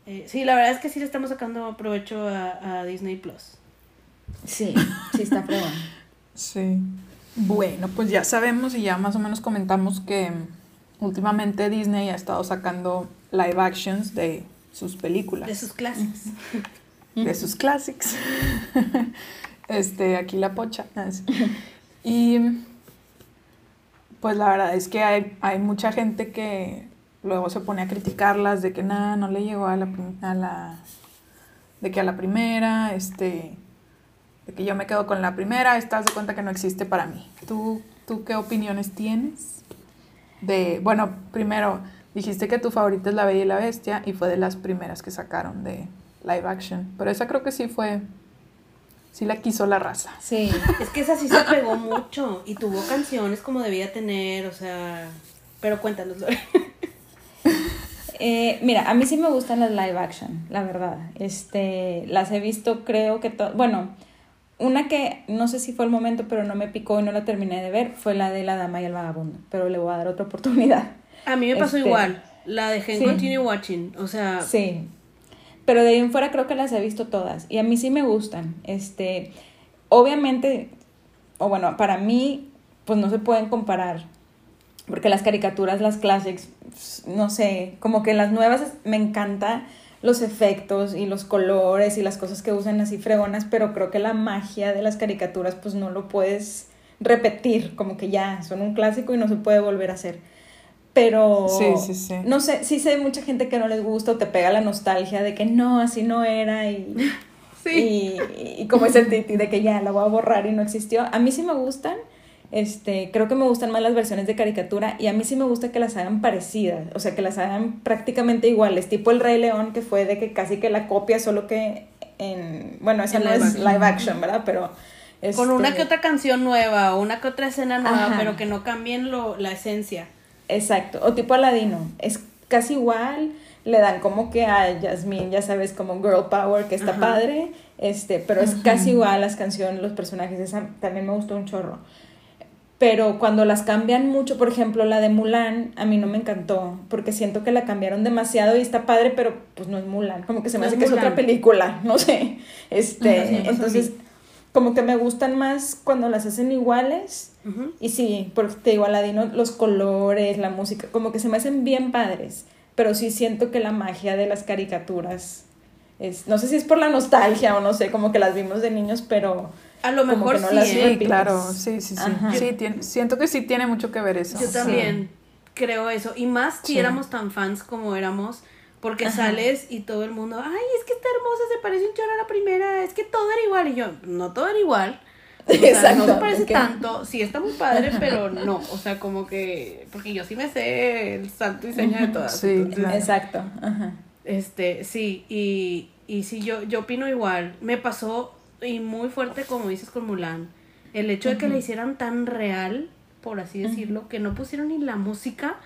Eh, sí, la verdad es que sí le estamos sacando provecho a, a Disney Plus. Sí, sí está fregón. Sí. Bueno, pues ya sabemos y ya más o menos comentamos que últimamente Disney ha estado sacando live actions de sus películas. De sus clases. de sus clásicos. este, aquí la pocha. Ah. Y pues la verdad es que hay, hay mucha gente que luego se pone a criticarlas de que nada, no le llegó a la, a la de que a la primera, este de que yo me quedo con la primera, estás de cuenta que no existe para mí. ¿Tú, tú qué opiniones tienes? De, bueno, primero, dijiste que tu favorita es La Bella y la Bestia y fue de las primeras que sacaron de live action. Pero esa creo que sí fue, sí la quiso la raza. Sí. Es que esa sí se pegó mucho y tuvo canciones como debía tener, o sea... Pero cuéntanos. Lore. Eh, mira, a mí sí me gustan las live action, la verdad. Este, las he visto, creo que bueno, una que no sé si fue el momento, pero no me picó y no la terminé de ver, fue la de La Dama y el Vagabundo, pero le voy a dar otra oportunidad. A mí me pasó Este, igual. La dejé en sí. Continue Watching. O sea, Sí. Pero de ahí en fuera creo que las he visto todas y a mí sí me gustan. Este, obviamente, o bueno, para mí, pues no se pueden comparar. Porque las caricaturas, las classics, no sé, como que las nuevas me encanta los efectos y los colores y las cosas que usan así fregonas, pero creo que la magia de las caricaturas pues no lo puedes repetir, como que ya son un clásico y no se puede volver a hacer. Pero Sí, sí, sí. no sé, sí sé mucha gente que no les gusta o te pega la nostalgia de que no, así no era y, sí. y, y como ese titi de que ya la voy a borrar y no existió. A mí sí me gustan, este, creo que me gustan más las versiones de caricatura y a mí sí me gusta que las hagan parecidas, o sea, que las hagan prácticamente iguales, tipo el Rey León que fue de que casi que la copia, solo que en, bueno, esa En no live es action. live action, ¿verdad? Pero... Con una este, que otra canción nueva o una que otra escena nueva, Ajá. pero que no cambien lo, la esencia. Exacto, o tipo Aladino, es casi igual, le dan como que a Jasmine, ya sabes, como girl power, que está Ajá. padre, este, pero es casi igual las canciones, los personajes, esa también me gustó un chorro. Pero cuando las cambian mucho, por ejemplo, la de Mulan, a mí no me encantó, porque siento que la cambiaron demasiado y está padre, pero pues no es Mulan, como que se me No hace que es otra película, no sé. Este, entonces, como que me gustan más cuando las hacen iguales y sí, porque te digo, Aladino, los colores, la música, como que se me hacen bien padres. Pero sí siento que la magia de las caricaturas es, no sé si es por la nostalgia o no sé, como que las vimos de niños, pero A lo mejor no sí, las ¿eh? Claro, sí, sí, sí. Ajá. Sí, tiene- siento que sí tiene mucho que ver eso. Yo Sí. también creo eso. Y más si Sí. éramos tan fans como éramos. Porque Ajá. sales y todo el mundo, ay, es que está hermosa, se parece un chorro a la primera, es que todo era igual. Y yo, no todo era igual. O sea, Exacto, no se parece tanto. Sí, está muy padre, pero no. O sea, como que. Porque yo sí me sé el santo diseño de todas. Sí, entonces, claro. exacto. Ajá. Este, sí, y, y sí, yo, yo opino igual. Me pasó y muy fuerte, como dices con Mulan. El hecho de que la hicieran tan real, por así decirlo, que no pusieron ni la música,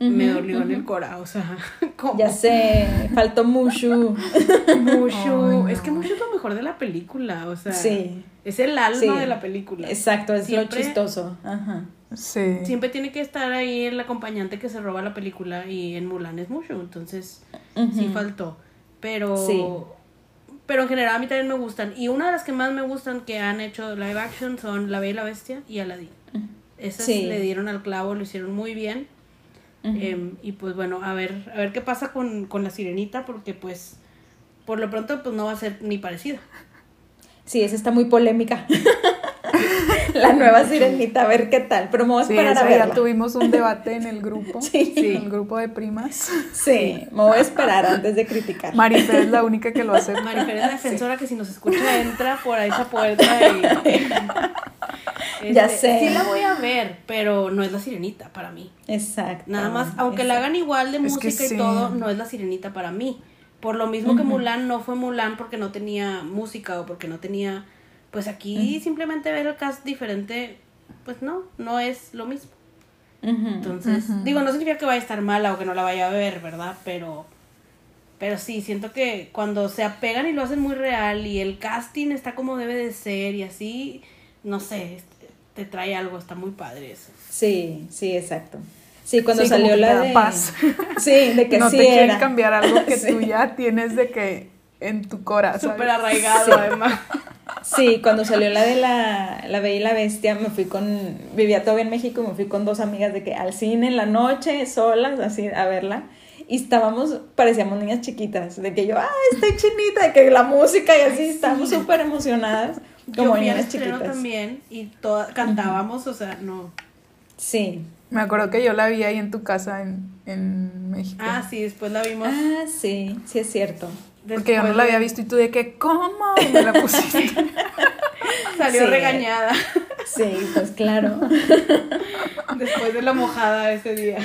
me dolió en el corazón. O sea. Ya sé, faltó Mushu. Mushu. Es que Mushu es lo mejor de la película. O sea, Sí. es el alma Sí. de la película. Exacto, es Siempre- lo chistoso. Ajá. Sí. Siempre tiene que estar ahí el acompañante que se roba la película y en Mulan es Mushu. Entonces, sí faltó. Pero. Sí. Pero en general a mí también me gustan. Y una de las que más me gustan que han hecho live action son La Bella y la Bestia y Aladdin. Esas Sí. le dieron al clavo, lo hicieron muy bien. Ujú. Em, y pues bueno, a ver, a ver qué pasa con, con la sirenita, porque pues por lo pronto pues no va a ser ni parecida. Sí, esa está muy polémica. la nueva sirenita, a ver qué tal. Pero me voy a Sí, esperar a ya tuvimos un debate en el grupo. Sí. En el grupo de primas. Sí, me voy a esperar antes de criticar. Marifer es la única que lo hace. Marifer es la defensora que si nos escucha entra por esa puerta y... Ya Este, sé. Sí la voy a ver, pero no es la sirenita para mí. Exacto. Nada más, aunque la hagan igual de Es música y todo, no es la sirenita para mí. Por lo mismo que. Mulan no fue Mulan porque no tenía música o porque no tenía... Pues aquí simplemente ver el cast diferente, pues no, no es lo mismo. Entonces, digo, no significa que vaya a estar mala o que no la vaya a ver, ¿verdad? Pero, pero sí, siento que cuando se apegan y lo hacen muy real y el casting está como debe de ser y así, no sé, te trae algo, está muy padre eso. Sí, sí, exacto. Sí, cuando Sí, como salió que la de. paz. Sí, de que no sí te quieren cambiar algo que Sí. tú ya tienes de que en tu corazón. Súper arraigado, Sí. además. Sí, cuando salió la de la, la Bella y la Bestia, me fui con, vivía todavía en México, y me fui con dos amigas de que al cine en la noche, solas, así, a verla. Y estábamos, parecíamos niñas chiquitas, de que yo, ah, estoy chinita, de que la música y así, estábamos súper emocionadas, Yo como al niñas estreno chiquitas. también y toda, cantábamos, o sea, no. Sí. Me acuerdo que yo la vi ahí en tu casa en, en México. Ah, sí, después la vimos. Ah, sí, sí es cierto. Porque yo no la había visto y tú de que, ¿cómo? Y me la pusiste. Salió Sí. regañada Sí, pues claro. después de la mojada ese día.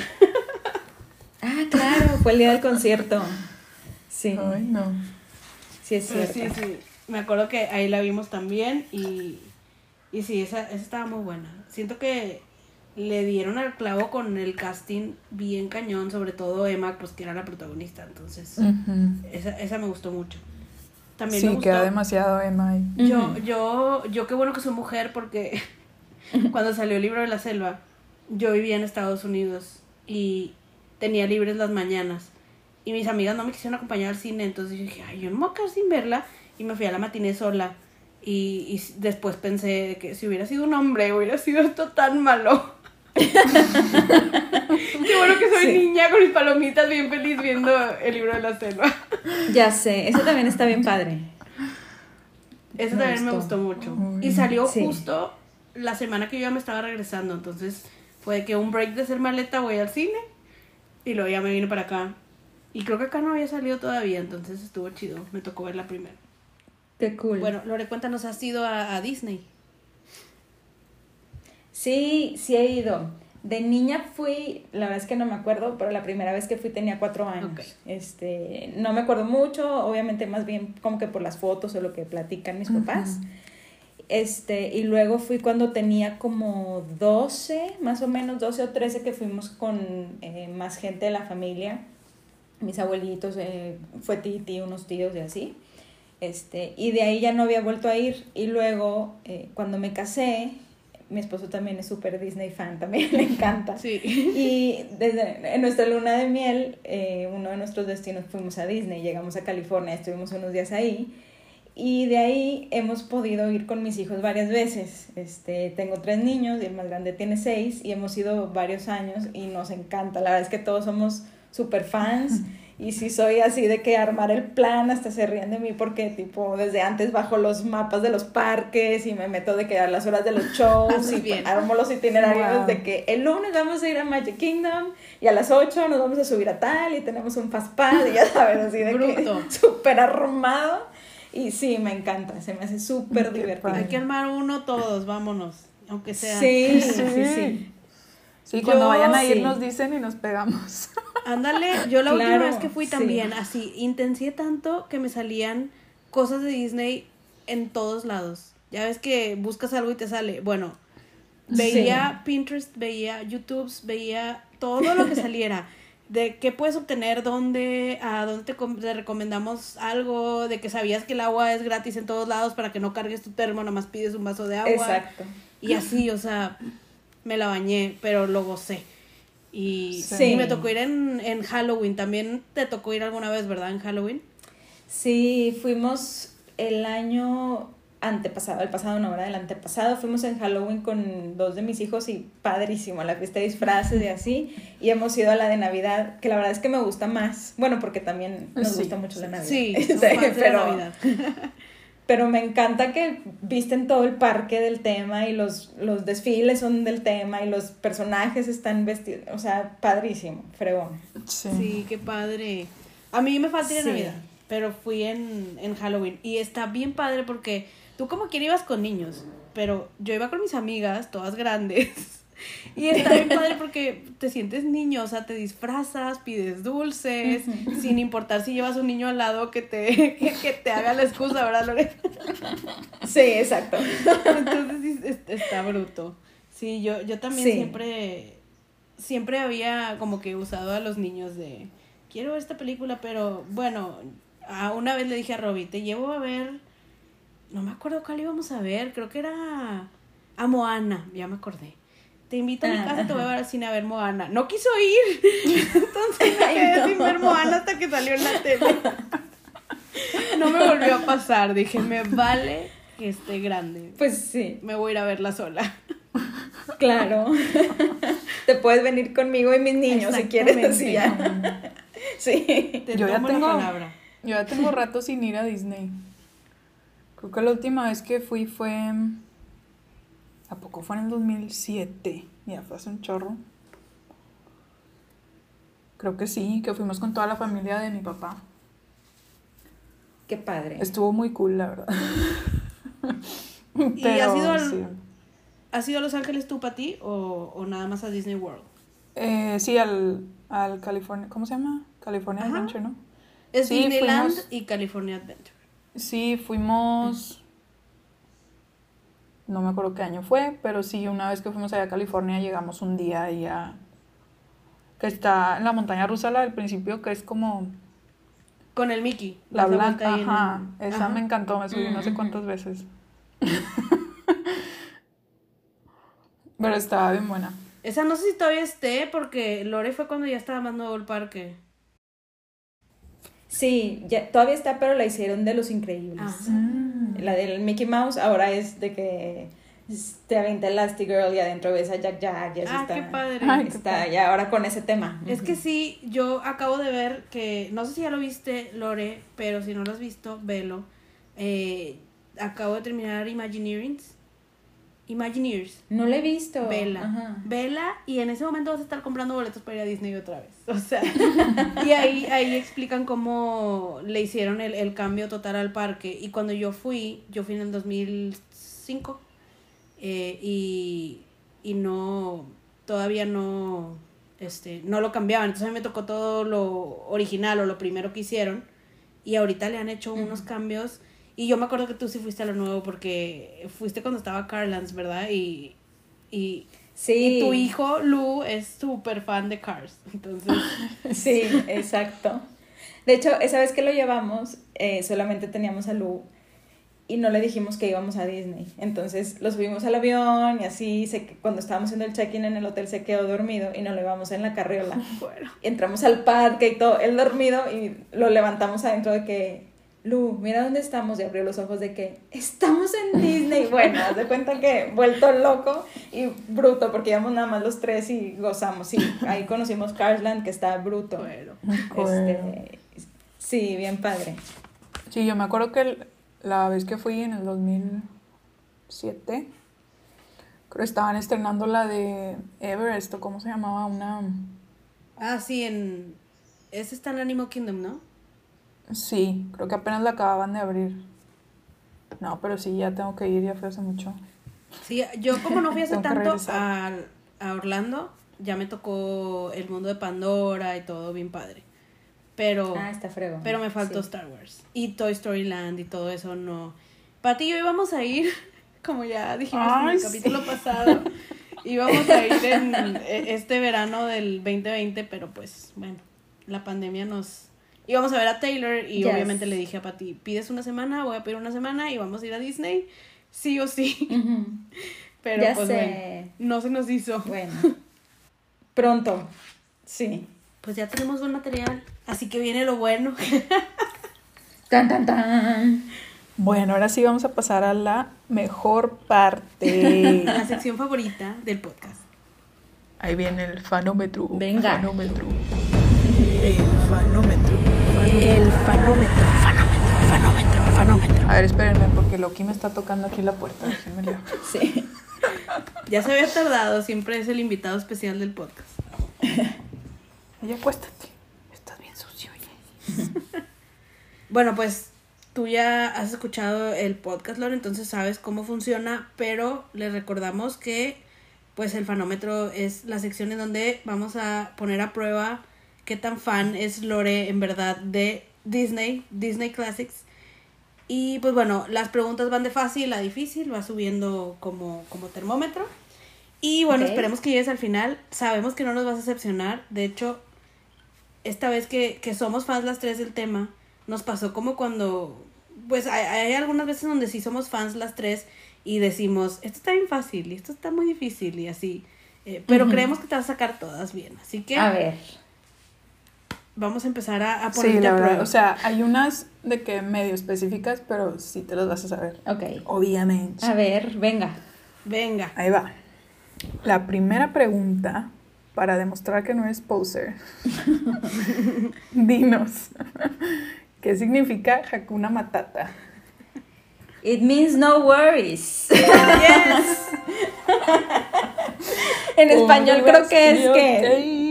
Ah, claro, fue el día del concierto. Sí, Ay, no. sí es cierto. sí, sí. Me acuerdo que ahí la vimos también y, y sí, esa, esa estaba muy buena. Siento que le dieron al clavo con el casting bien cañón, sobre todo Emma, pues que era la protagonista. Entonces, esa, esa me gustó mucho. También Sí, me gustó. queda demasiado Emma ahí. Yo, yo, yo qué bueno que soy mujer porque cuando salió el libro de la selva, yo vivía en Estados Unidos y tenía libres las mañanas. Y mis amigas no me quisieron acompañar al cine, entonces yo dije, ay, yo no me voy a quedar sin verla. Y me fui a la matiné sola. Y, y después pensé que si hubiera sido un hombre, hubiera sido esto tan malo. Qué bueno que soy Sí. niña con mis palomitas bien feliz viendo el libro de la selva. Ya sé, eso también está bien padre. Eso Me también me gustó. mucho. Y salió Sí. justo la semana que yo ya me estaba regresando. Entonces fue que un break de hacer maleta voy al cine. Y luego ya me vine para acá. Y creo que acá no había salido todavía. Entonces estuvo chido. Me tocó ver la primera. Qué cool. Bueno, Lore, cuéntanos, ¿has ido a, a Disney? Sí, sí he ido. De niña fui, la verdad es que no me acuerdo, pero la primera vez que fui tenía cuatro años. Este, no me acuerdo mucho, obviamente más bien como que por las fotos o lo que platican mis papás. Este, y luego fui cuando tenía como 12, más o menos 12 o 13 que fuimos con eh, más gente de la familia, mis abuelitos, eh, fue Titi, unos tíos y así. Este, y de ahí ya no había vuelto a ir. Y luego, eh, cuando me casé, mi esposo también es súper Disney fan, también le encanta. Sí. Y desde en nuestra luna de miel, eh, uno de nuestros destinos fuimos a Disney, llegamos a California, estuvimos unos días ahí. Y de ahí hemos podido ir con mis hijos varias veces. Este, tengo tres niños y el más grande tiene seis y hemos ido varios años y nos encanta. La verdad es que todos somos súper fans y sí soy así de que armar el plan hasta se ríen de mí porque tipo desde antes bajo los mapas de los parques y me meto de que a las horas de los shows Muy y bien. armo los itinerarios Wow. de que el lunes vamos a ir a Magic Kingdom y a las 8 nos vamos a subir a tal y tenemos un fast pass y ya sabes, así de Bruto. que súper armado. Y sí, me encanta, se me hace súper divertido. Hay que armar uno todos, vámonos. Aunque sea. Sí, Sí. sí, sí. Sí, cuando Yo vayan a ir sí. nos dicen y nos pegamos. Ándale, yo la última vez que fui sí. también, así, intencié tanto que me salían cosas de Disney en todos lados. Ya ves que buscas algo y te sale. Bueno, veía Pinterest, veía YouTube, veía todo lo que saliera. de qué puedes obtener, dónde, a dónde te, te, recomendamos algo, de que sabías que el agua es gratis en todos lados para que no cargues tu termo, nomás pides un vaso de agua. Exacto. Y así, o sea, me la bañé, pero lo gocé. Y sí. me tocó ir en, en Halloween. También te tocó ir alguna vez, ¿verdad? En Halloween. Sí, fuimos el año antepasado, el pasado no, ¿verdad? El antepasado fuimos en Halloween con dos de mis hijos y padrísimo, la fiesta de disfraces y así, y hemos ido a la de Navidad, que la verdad es que me gusta más, bueno, porque también nos gusta mucho la Navidad. Sí, pero, Navidad. pero me encanta que visten todo el parque del tema y los, los desfiles son del tema y los personajes están vestidos, o sea, padrísimo, fregón. Sí, qué padre. A mí me falta ir Navidad, pero fui en, en Halloween y está bien padre porque tú como quien ibas con niños, pero yo iba con mis amigas, todas grandes. Y está bien padre porque te sientes niño, o sea, te disfrazas, pides dulces, sin importar si llevas un niño al lado que te, que, te haga la excusa, ¿verdad, Lorena? Sí, exacto. Entonces está bruto. Sí, yo, yo también siempre, siempre había como que usado a los niños de, quiero ver esta película, pero bueno, a una vez le dije a Robbie, te llevo a ver, no me acuerdo cuál íbamos a ver, creo que era a Moana, ya me acordé te invito a mi casa, te voy a ver al cine a ver Moana. No quiso ir. Entonces me quedé sin ver Moana hasta que salió en la tele. No me volvió a pasar. Dije, me vale que esté grande. Pues sí. Me voy a ir a verla sola. Claro. Te puedes venir conmigo y mis niños si quieres. Sí. sí. Te yo ya tengo, palabra. Yo ya tengo rato sin ir a Disney. Creo que la última vez que fui fue ¿A poco fue en el 2007? Ya fue hace un chorro. Creo que sí, que fuimos con toda la familia de mi papá. Qué padre. Estuvo muy cool, la verdad. ¿Y has ido, a Los Ángeles tú para ti o, nada más a Disney World? Eh, sí, al, al California, ¿cómo se llama? California Adventure, ¿no? Es Disneyland y California Adventure. Sí, fuimos no me acuerdo qué año fue, pero sí, una vez que fuimos allá a California llegamos un día ahí a... que está en la montaña rusa, la del principio, que es como... Con el Mickey. La blanca, ajá, esa me encantó, me subí no sé cuántas veces. pero estaba bien buena. Esa no sé si todavía esté, porque Lore fue cuando ya estaba más nuevo el parque. Sí, ya, todavía está, pero la hicieron de los increíbles. La del Mickey Mouse ahora es de que te avienta Elastigirl y adentro ves a Jack Jack y ah, está, qué padre. está ya ahora con ese tema. Es que sí, yo acabo de ver que, no sé si ya lo viste, Lore, pero si no lo has visto, velo. Eh, acabo de terminar Imagineerings Imagineers. No la he visto. Vela. Vela y en ese momento vas a estar comprando boletos para ir a Disney otra vez. O sea, y ahí, ahí explican cómo le hicieron el, cambio total al parque. Y cuando yo fui, yo fui en el 2005 eh, y, y no, todavía no, este, no lo cambiaban. Entonces a mí me tocó todo lo original o lo primero que hicieron. Y ahorita le han hecho unos cambios y yo me acuerdo que tú sí fuiste a lo nuevo porque fuiste cuando estaba Carlands, ¿verdad? Y, y, sí. tu hijo, Lu, es súper fan de Cars. Entonces. sí, exacto. De hecho, esa vez que lo llevamos, eh, solamente teníamos a Lu y no le dijimos que íbamos a Disney. Entonces lo subimos al avión y así se, cuando estábamos haciendo el check-in en el hotel se quedó dormido y nos lo llevamos en la carriola. Bueno. Entramos al parque y todo, él dormido y lo levantamos adentro de que Lu, mira dónde estamos. Y abrió los ojos de que estamos en Disney. Bueno, haz de cuenta que vuelto loco y bruto, porque íbamos nada más los tres y gozamos. Sí, ahí conocimos Carsland, que está bruto. Este, sí, bien padre. Sí, yo me acuerdo que la vez que fui en el 2007, creo que estaban estrenando la de Everest, ¿o cómo se llamaba? Una. Ah, sí, en. Ese está en Animal Kingdom, ¿no? Sí, creo que apenas la acababan de abrir. No, pero sí, ya tengo que ir, ya fue hace mucho. Sí, yo como no fui hace tanto a, a, Orlando, ya me tocó el mundo de Pandora y todo bien padre. Pero, ah, está pero me faltó Star Wars. Y Toy Story Land y todo eso no. Pati y yo íbamos a ir, como ya dijimos en el sí. capítulo pasado, íbamos a ir en eh, este verano del 2020, pero pues bueno, la pandemia nos... Íbamos a ver a Taylor y Yes. obviamente le dije a Pati, pides una semana, voy a pedir una semana y vamos a ir a Disney, sí o sí. Pero Ya pues sé. bueno, no se nos hizo. Bueno. Pronto. Sí. Pues ya tenemos buen material, así que viene lo bueno. Tan, tan, tan. Bueno, ahora sí vamos a pasar a la mejor parte. La sección favorita del podcast. Ahí viene el fanómetro. Venga. Fanómetro. El fanómetro. El fanómetro. Fanómetro, fanómetro, fanómetro. A ver, espérenme, porque Loki me está tocando aquí la puerta. Déjenme le abro. Sí. Ya se había tardado, siempre es el invitado especial del podcast. Oye, acuéstate. Estás bien sucio, oye. Bueno, pues tú ya has escuchado el podcast, Lore, entonces sabes cómo funciona, pero les recordamos que pues el fanómetro es la sección en donde vamos a poner a prueba qué tan fan es Lore en verdad de Disney, Disney Classics. Y pues bueno, las preguntas van de fácil a difícil, va subiendo como, como termómetro. Y bueno, esperemos que llegues al final. Sabemos que no nos vas a decepcionar. De hecho, esta vez que, que somos fans las tres del tema, nos pasó como cuando, pues hay, hay algunas veces donde sí somos fans las tres y decimos, esto está bien fácil y esto está muy difícil y así. Eh, pero creemos que te vas a sacar todas bien. Así que A ver. Vamos a empezar a, a ponerte Sí, la a verdad. O sea, hay unas de que medio específicas, pero sí te las vas a saber. Ok. Obviamente. A ver, venga. Venga. Ahí va. La primera pregunta, para demostrar que no eres poser. Dinos. ¿Qué significa Hakuna Matata? It means no worries. Yes. en español creo que es que,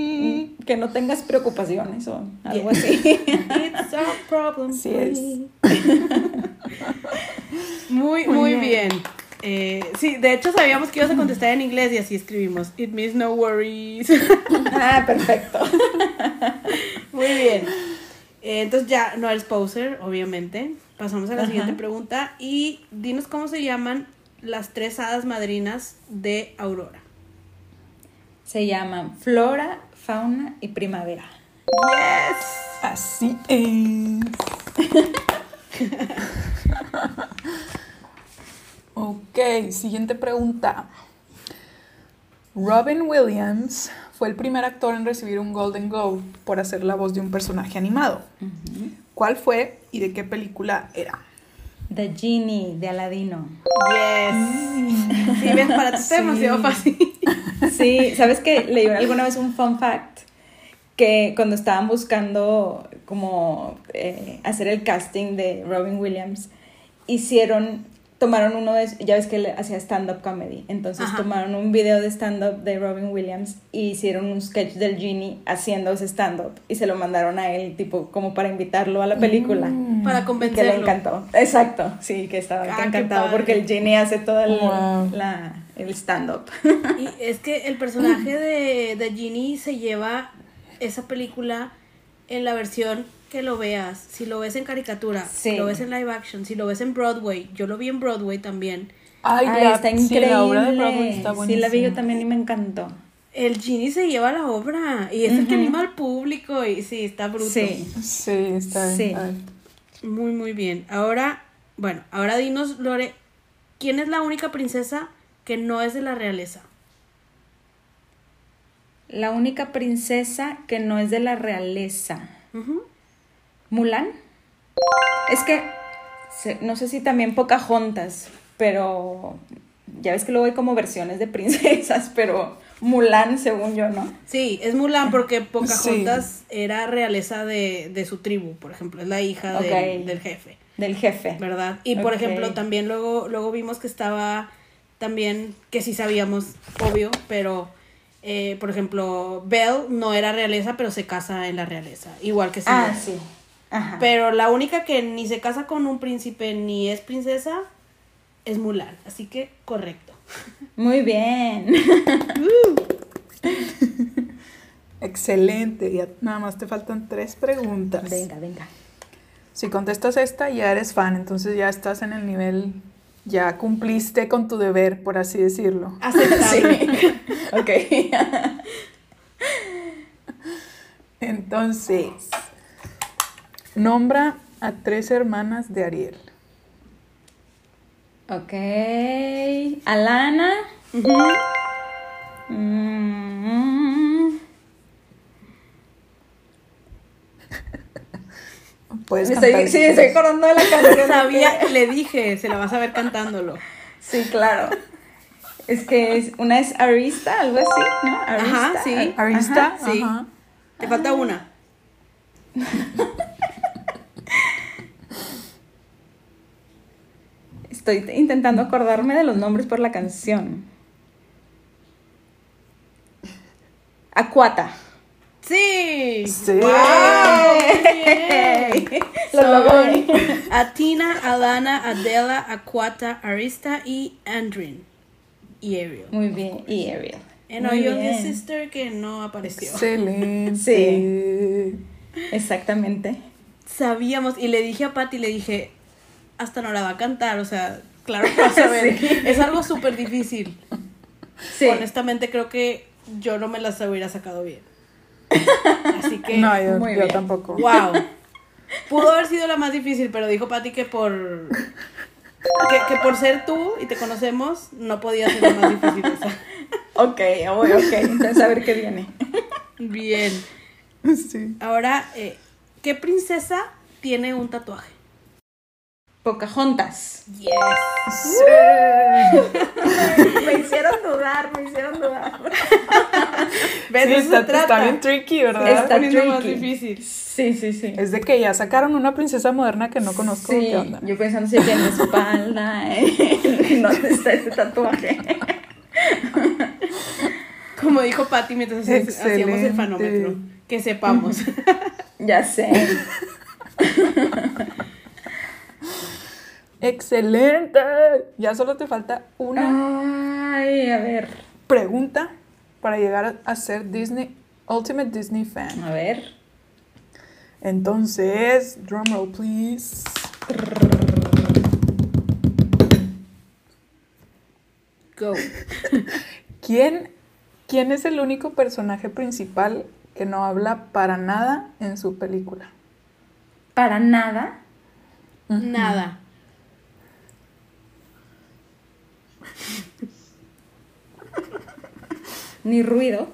que... no tengas preocupaciones o algo así. It's our problem. Sí es. Muy, muy bien. Eh, sí, de hecho sabíamos que ibas a contestar en inglés y así escribimos. It means no worries. ah, perfecto. Muy bien. Eh, entonces ya no eres poser, obviamente. Pasamos a la Ajá. siguiente pregunta y dinos cómo se llaman las tres hadas madrinas de Aurora. Se llaman flora, fauna y primavera. Yes. Así es. ok, siguiente pregunta. Robin Williams fue el primer actor en recibir un Golden Globe por hacer la voz de un personaje animado. ¿Cuál fue y de qué película era? The Genie de Aladino. Yes. Sí, ves, para ti está Sí. demasiado fácil. Sí, ¿sabes que leí alguna vez un fun fact? Que cuando estaban buscando como eh, hacer el casting de Robin Williams, hicieron, tomaron uno de, ya ves que él hacía stand-up comedy, entonces Ajá. tomaron un video de stand-up de Robin Williams y hicieron un sketch del Genie haciendo ese stand-up y se lo mandaron a él, tipo, como para invitarlo a la película. Mm. Para Y que le convencerlo. encantó. Exacto, sí, que estaba Ah, encantado porque el Genie hace todo el, Wow. la- el stand-up. Y es que el personaje de, de Ginny se lleva esa película en la versión que lo veas. Si lo ves en caricatura, si Sí. lo ves en live action, si lo ves en Broadway. Yo lo vi en Broadway también. Ay, Ay, la- está sí, increíble. la obra de Broadway está sí, la vi yo buenísima. también y me encantó. El Ginny se lleva la obra y es el que anima al público y sí, está bruto. Sí. Sí, está bien. Sí. Muy, muy bien. Ahora, bueno, ahora dinos, Lore, ¿quién es la única princesa que no es de la realeza? La única princesa que no es de la realeza. Ujú. ¿Mulan? Es que, no sé si también Pocahontas, pero ya ves que luego hay como versiones de princesas, pero Mulan, según yo, ¿no? Sí, es Mulan porque Pocahontas era realeza de, de su tribu, por ejemplo, es la hija del- del jefe, Del jefe. ¿verdad? Y por ejemplo, también luego, luego vimos que estaba también, que sí sabíamos, obvio, pero eh, por ejemplo, Belle no era realeza, pero se casa en la realeza, igual que Ah, Cinderella. sí. Ajá. Pero la única que ni se casa con un príncipe ni es princesa es Mulan, así que correcto. Muy bien. Excelente. Ya nada más te faltan tres preguntas. venga, venga. Si contestas esta, ya eres fan, entonces ya estás en el nivel, ya cumpliste con tu deber, por así decirlo. Aceptable. Ok. Entonces, nombra a tres hermanas de Ariel. ok. Alana. Mm, Puedes me cantar. estoy, sí, estoy acordando de la canción. Sabía, le dije, se la vas a ver cantándolo. Sí, claro. Es que es, una es Arista, algo así, ¿no? Arista. Ajá, sí. Arista, Ajá, sí. ajá. Te falta una. Estoy intentando acordarme de los nombres por la canción. Aquata. Sí. Sí. Wow, muy bien. Lo Son logré. Atina, Alana, Adela, Aquata, Arista y Andrin. Y Ariel. Muy bien. Y Ariel. En Oyo the. Sister que no apareció. Excelente. Sí. Exactamente. Sabíamos, y le dije a Patty, le dije, hasta no la va a cantar, o sea, claro que vas a ver. Sí. Es algo súper difícil. Sí. Honestamente creo que yo no me las hubiera sacado bien. Así que, No, yo, Muy yo bien. tampoco. wow. Pudo haber sido la más difícil, pero dijo Patty que por... Que, que por ser tú y te conocemos, no podía ser la más difícil esa. Ok, ok, ok. Entonces a ver qué viene. Bien. Sí. Ahora, eh, ¿qué princesa tiene un tatuaje? Pocahontas. Yes. me hicieron dudar, me hicieron dudar. Está, está bien tricky, ¿verdad? Está poniendo más tricky. difícil. Sí, sí, sí. Es de que ya sacaron una princesa moderna que no conozco. Sí, ¿Qué onda? yo pensando si en la espalda, ¿eh? ¿Dónde está ese tatuaje? Como dijo Patty mientras hacíamos el fanómetro. Que sepamos. Ya sé. Excelente. Ya solo te falta una Ay, a ver, pregunta para llegar a- ser Disney Ultimate Disney fan. a ver. Entonces, drum roll please. Go. ¿Quién, ¿Quién es el único personaje principal que no habla para nada en su película? Para nada. Nada. Ni ruido.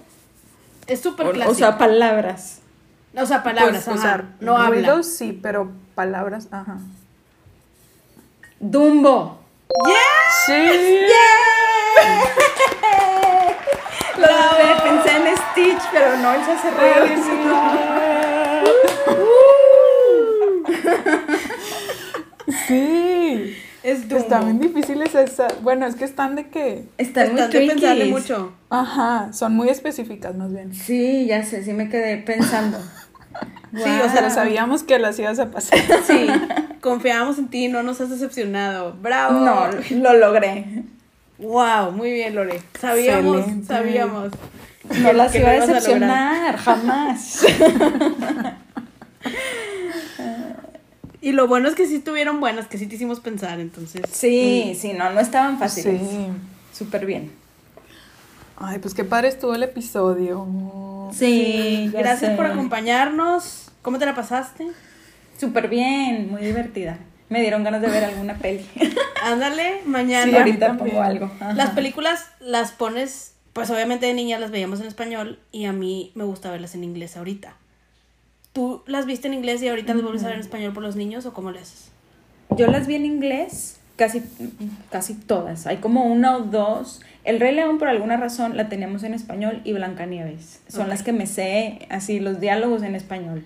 Es súper O, clásico. o sea, palabras. O sea, palabras. Pues, o ajá. sea, no habla. ruidos sí, pero palabras, ajá. Dumbo. Sí. Lo dudé, pensé en Stitch, pero no, él se hace Sí. Es Dumbo. Están bien difíciles esas. Bueno, es que están de que. Están muy de pensarle mucho. Ajá, son muy específicas más bien. Sí, ya sé, sí me quedé pensando. Sí, o sea, lo sabíamos que las ibas a pasar. Sí. Confiábamos en ti, no nos has decepcionado. Bravo. No, lo logré. Wow, muy bien, Lore. Sabíamos, Excelente. sabíamos. No las que iba a decepcionar, jamás. Y lo bueno es que sí tuvieron buenas, que sí te hicimos pensar, entonces. Sí, sí, no, no estaban fáciles. Sí. Súper bien. Ay, pues qué padre estuvo el episodio. Sí, Gracias sé. por acompañarnos. ¿Cómo te la pasaste? Súper bien, muy divertida. Me dieron ganas de ver alguna peli. Ándale, mañana. Sí, Ahorita también. pongo algo. Ajá. Las películas las pones, pues obviamente de niña las veíamos en español y a mí me gusta verlas en inglés ahorita. ¿Tú las viste en inglés y ahorita las vuelves a ver en español por los niños o cómo le haces? Yo las vi en inglés, casi, casi todas. Hay como una o dos. El Rey León, por alguna razón, la tenemos en español y Blancanieves. Son las que me sé, así, los diálogos en español.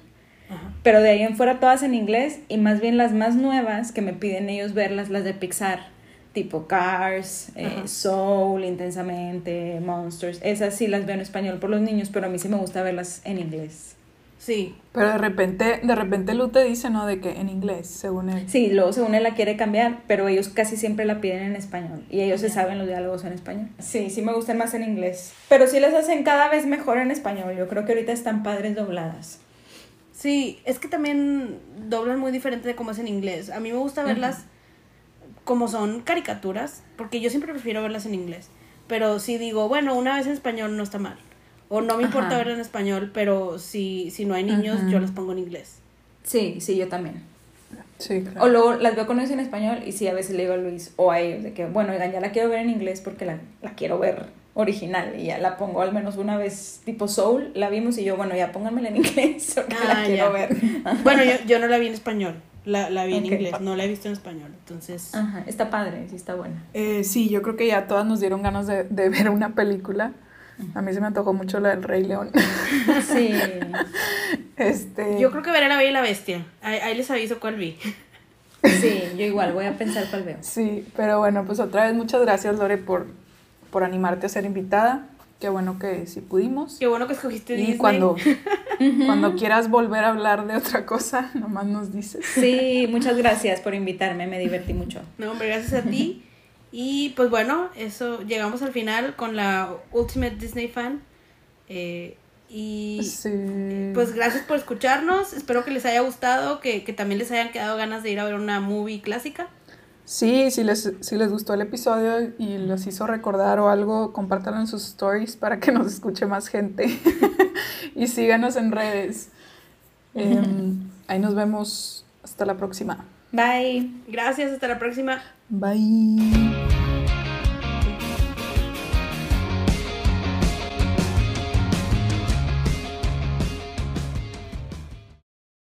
Ajá. Pero de ahí en fuera todas en inglés y más bien las más nuevas que me piden ellos verlas, las de Pixar, tipo Cars, eh. Soul, Intensamente, Monsters. Esas sí las veo en español por los niños, pero a mí sí me gusta verlas en inglés. Sí. Pero de repente, de repente Lu te dice, ¿no? De que en inglés, según él. Sí, luego según él la quiere cambiar, pero ellos casi siempre la piden en español y ellos se saben los diálogos en español. Sí, sí me gustan más en inglés. Pero sí las hacen cada vez mejor en español. Yo creo que ahorita están padres dobladas. Sí, es que también doblan muy diferente de cómo es en inglés. A mí me gusta verlas como son caricaturas, porque yo siempre prefiero verlas en inglés. Pero si digo, bueno, una vez en español no está mal. O no me importa Ajá. verla en español, pero si, si no hay niños, yo las pongo en inglés. Sí, sí, yo también. Sí, claro. O luego las veo con ellos en español y sí, a veces le digo a Luis o a ellos de que, bueno, oigan, ya la quiero ver en inglés porque la, la quiero ver original y ya la pongo al menos una vez tipo Soul, la vimos y yo, bueno, ya pónganmela en inglés porque la Ah, quiero ya. ver. Bueno, yo, yo no la vi en español, la, la vi en inglés, no la he visto en español. Entonces, Ajá, está padre, sí está buena. Eh, sí, yo creo que ya todas nos dieron ganas de, de ver una película. A mí se me antojó mucho la del Rey León. Sí. Este, yo creo que veré La Bella y la Bestia. Ahí, ahí les aviso cuál vi. Sí, yo igual voy a pensar cuál veo. Sí, pero bueno, pues otra vez muchas gracias Lore por, por animarte a ser invitada. Qué bueno que sí pudimos. Qué bueno que escogiste Y Disney. cuando, cuando quieras volver a hablar de otra cosa, nomás nos dices. Sí, muchas gracias por invitarme, me divertí mucho. No, hombre, gracias a ti. Y pues bueno, eso, llegamos al final con la Ultimate Disney Fan. Eh, y Sí. pues gracias por escucharnos. Espero que les haya gustado, que, que también les hayan quedado ganas de ir a ver una movie clásica. Sí, si les, si les gustó el episodio y los hizo recordar o algo, compártanlo en sus stories para que nos escuche más gente. y síganos en redes. Em, ahí nos vemos. Hasta la próxima. Bye. Gracias, hasta la próxima. Bye.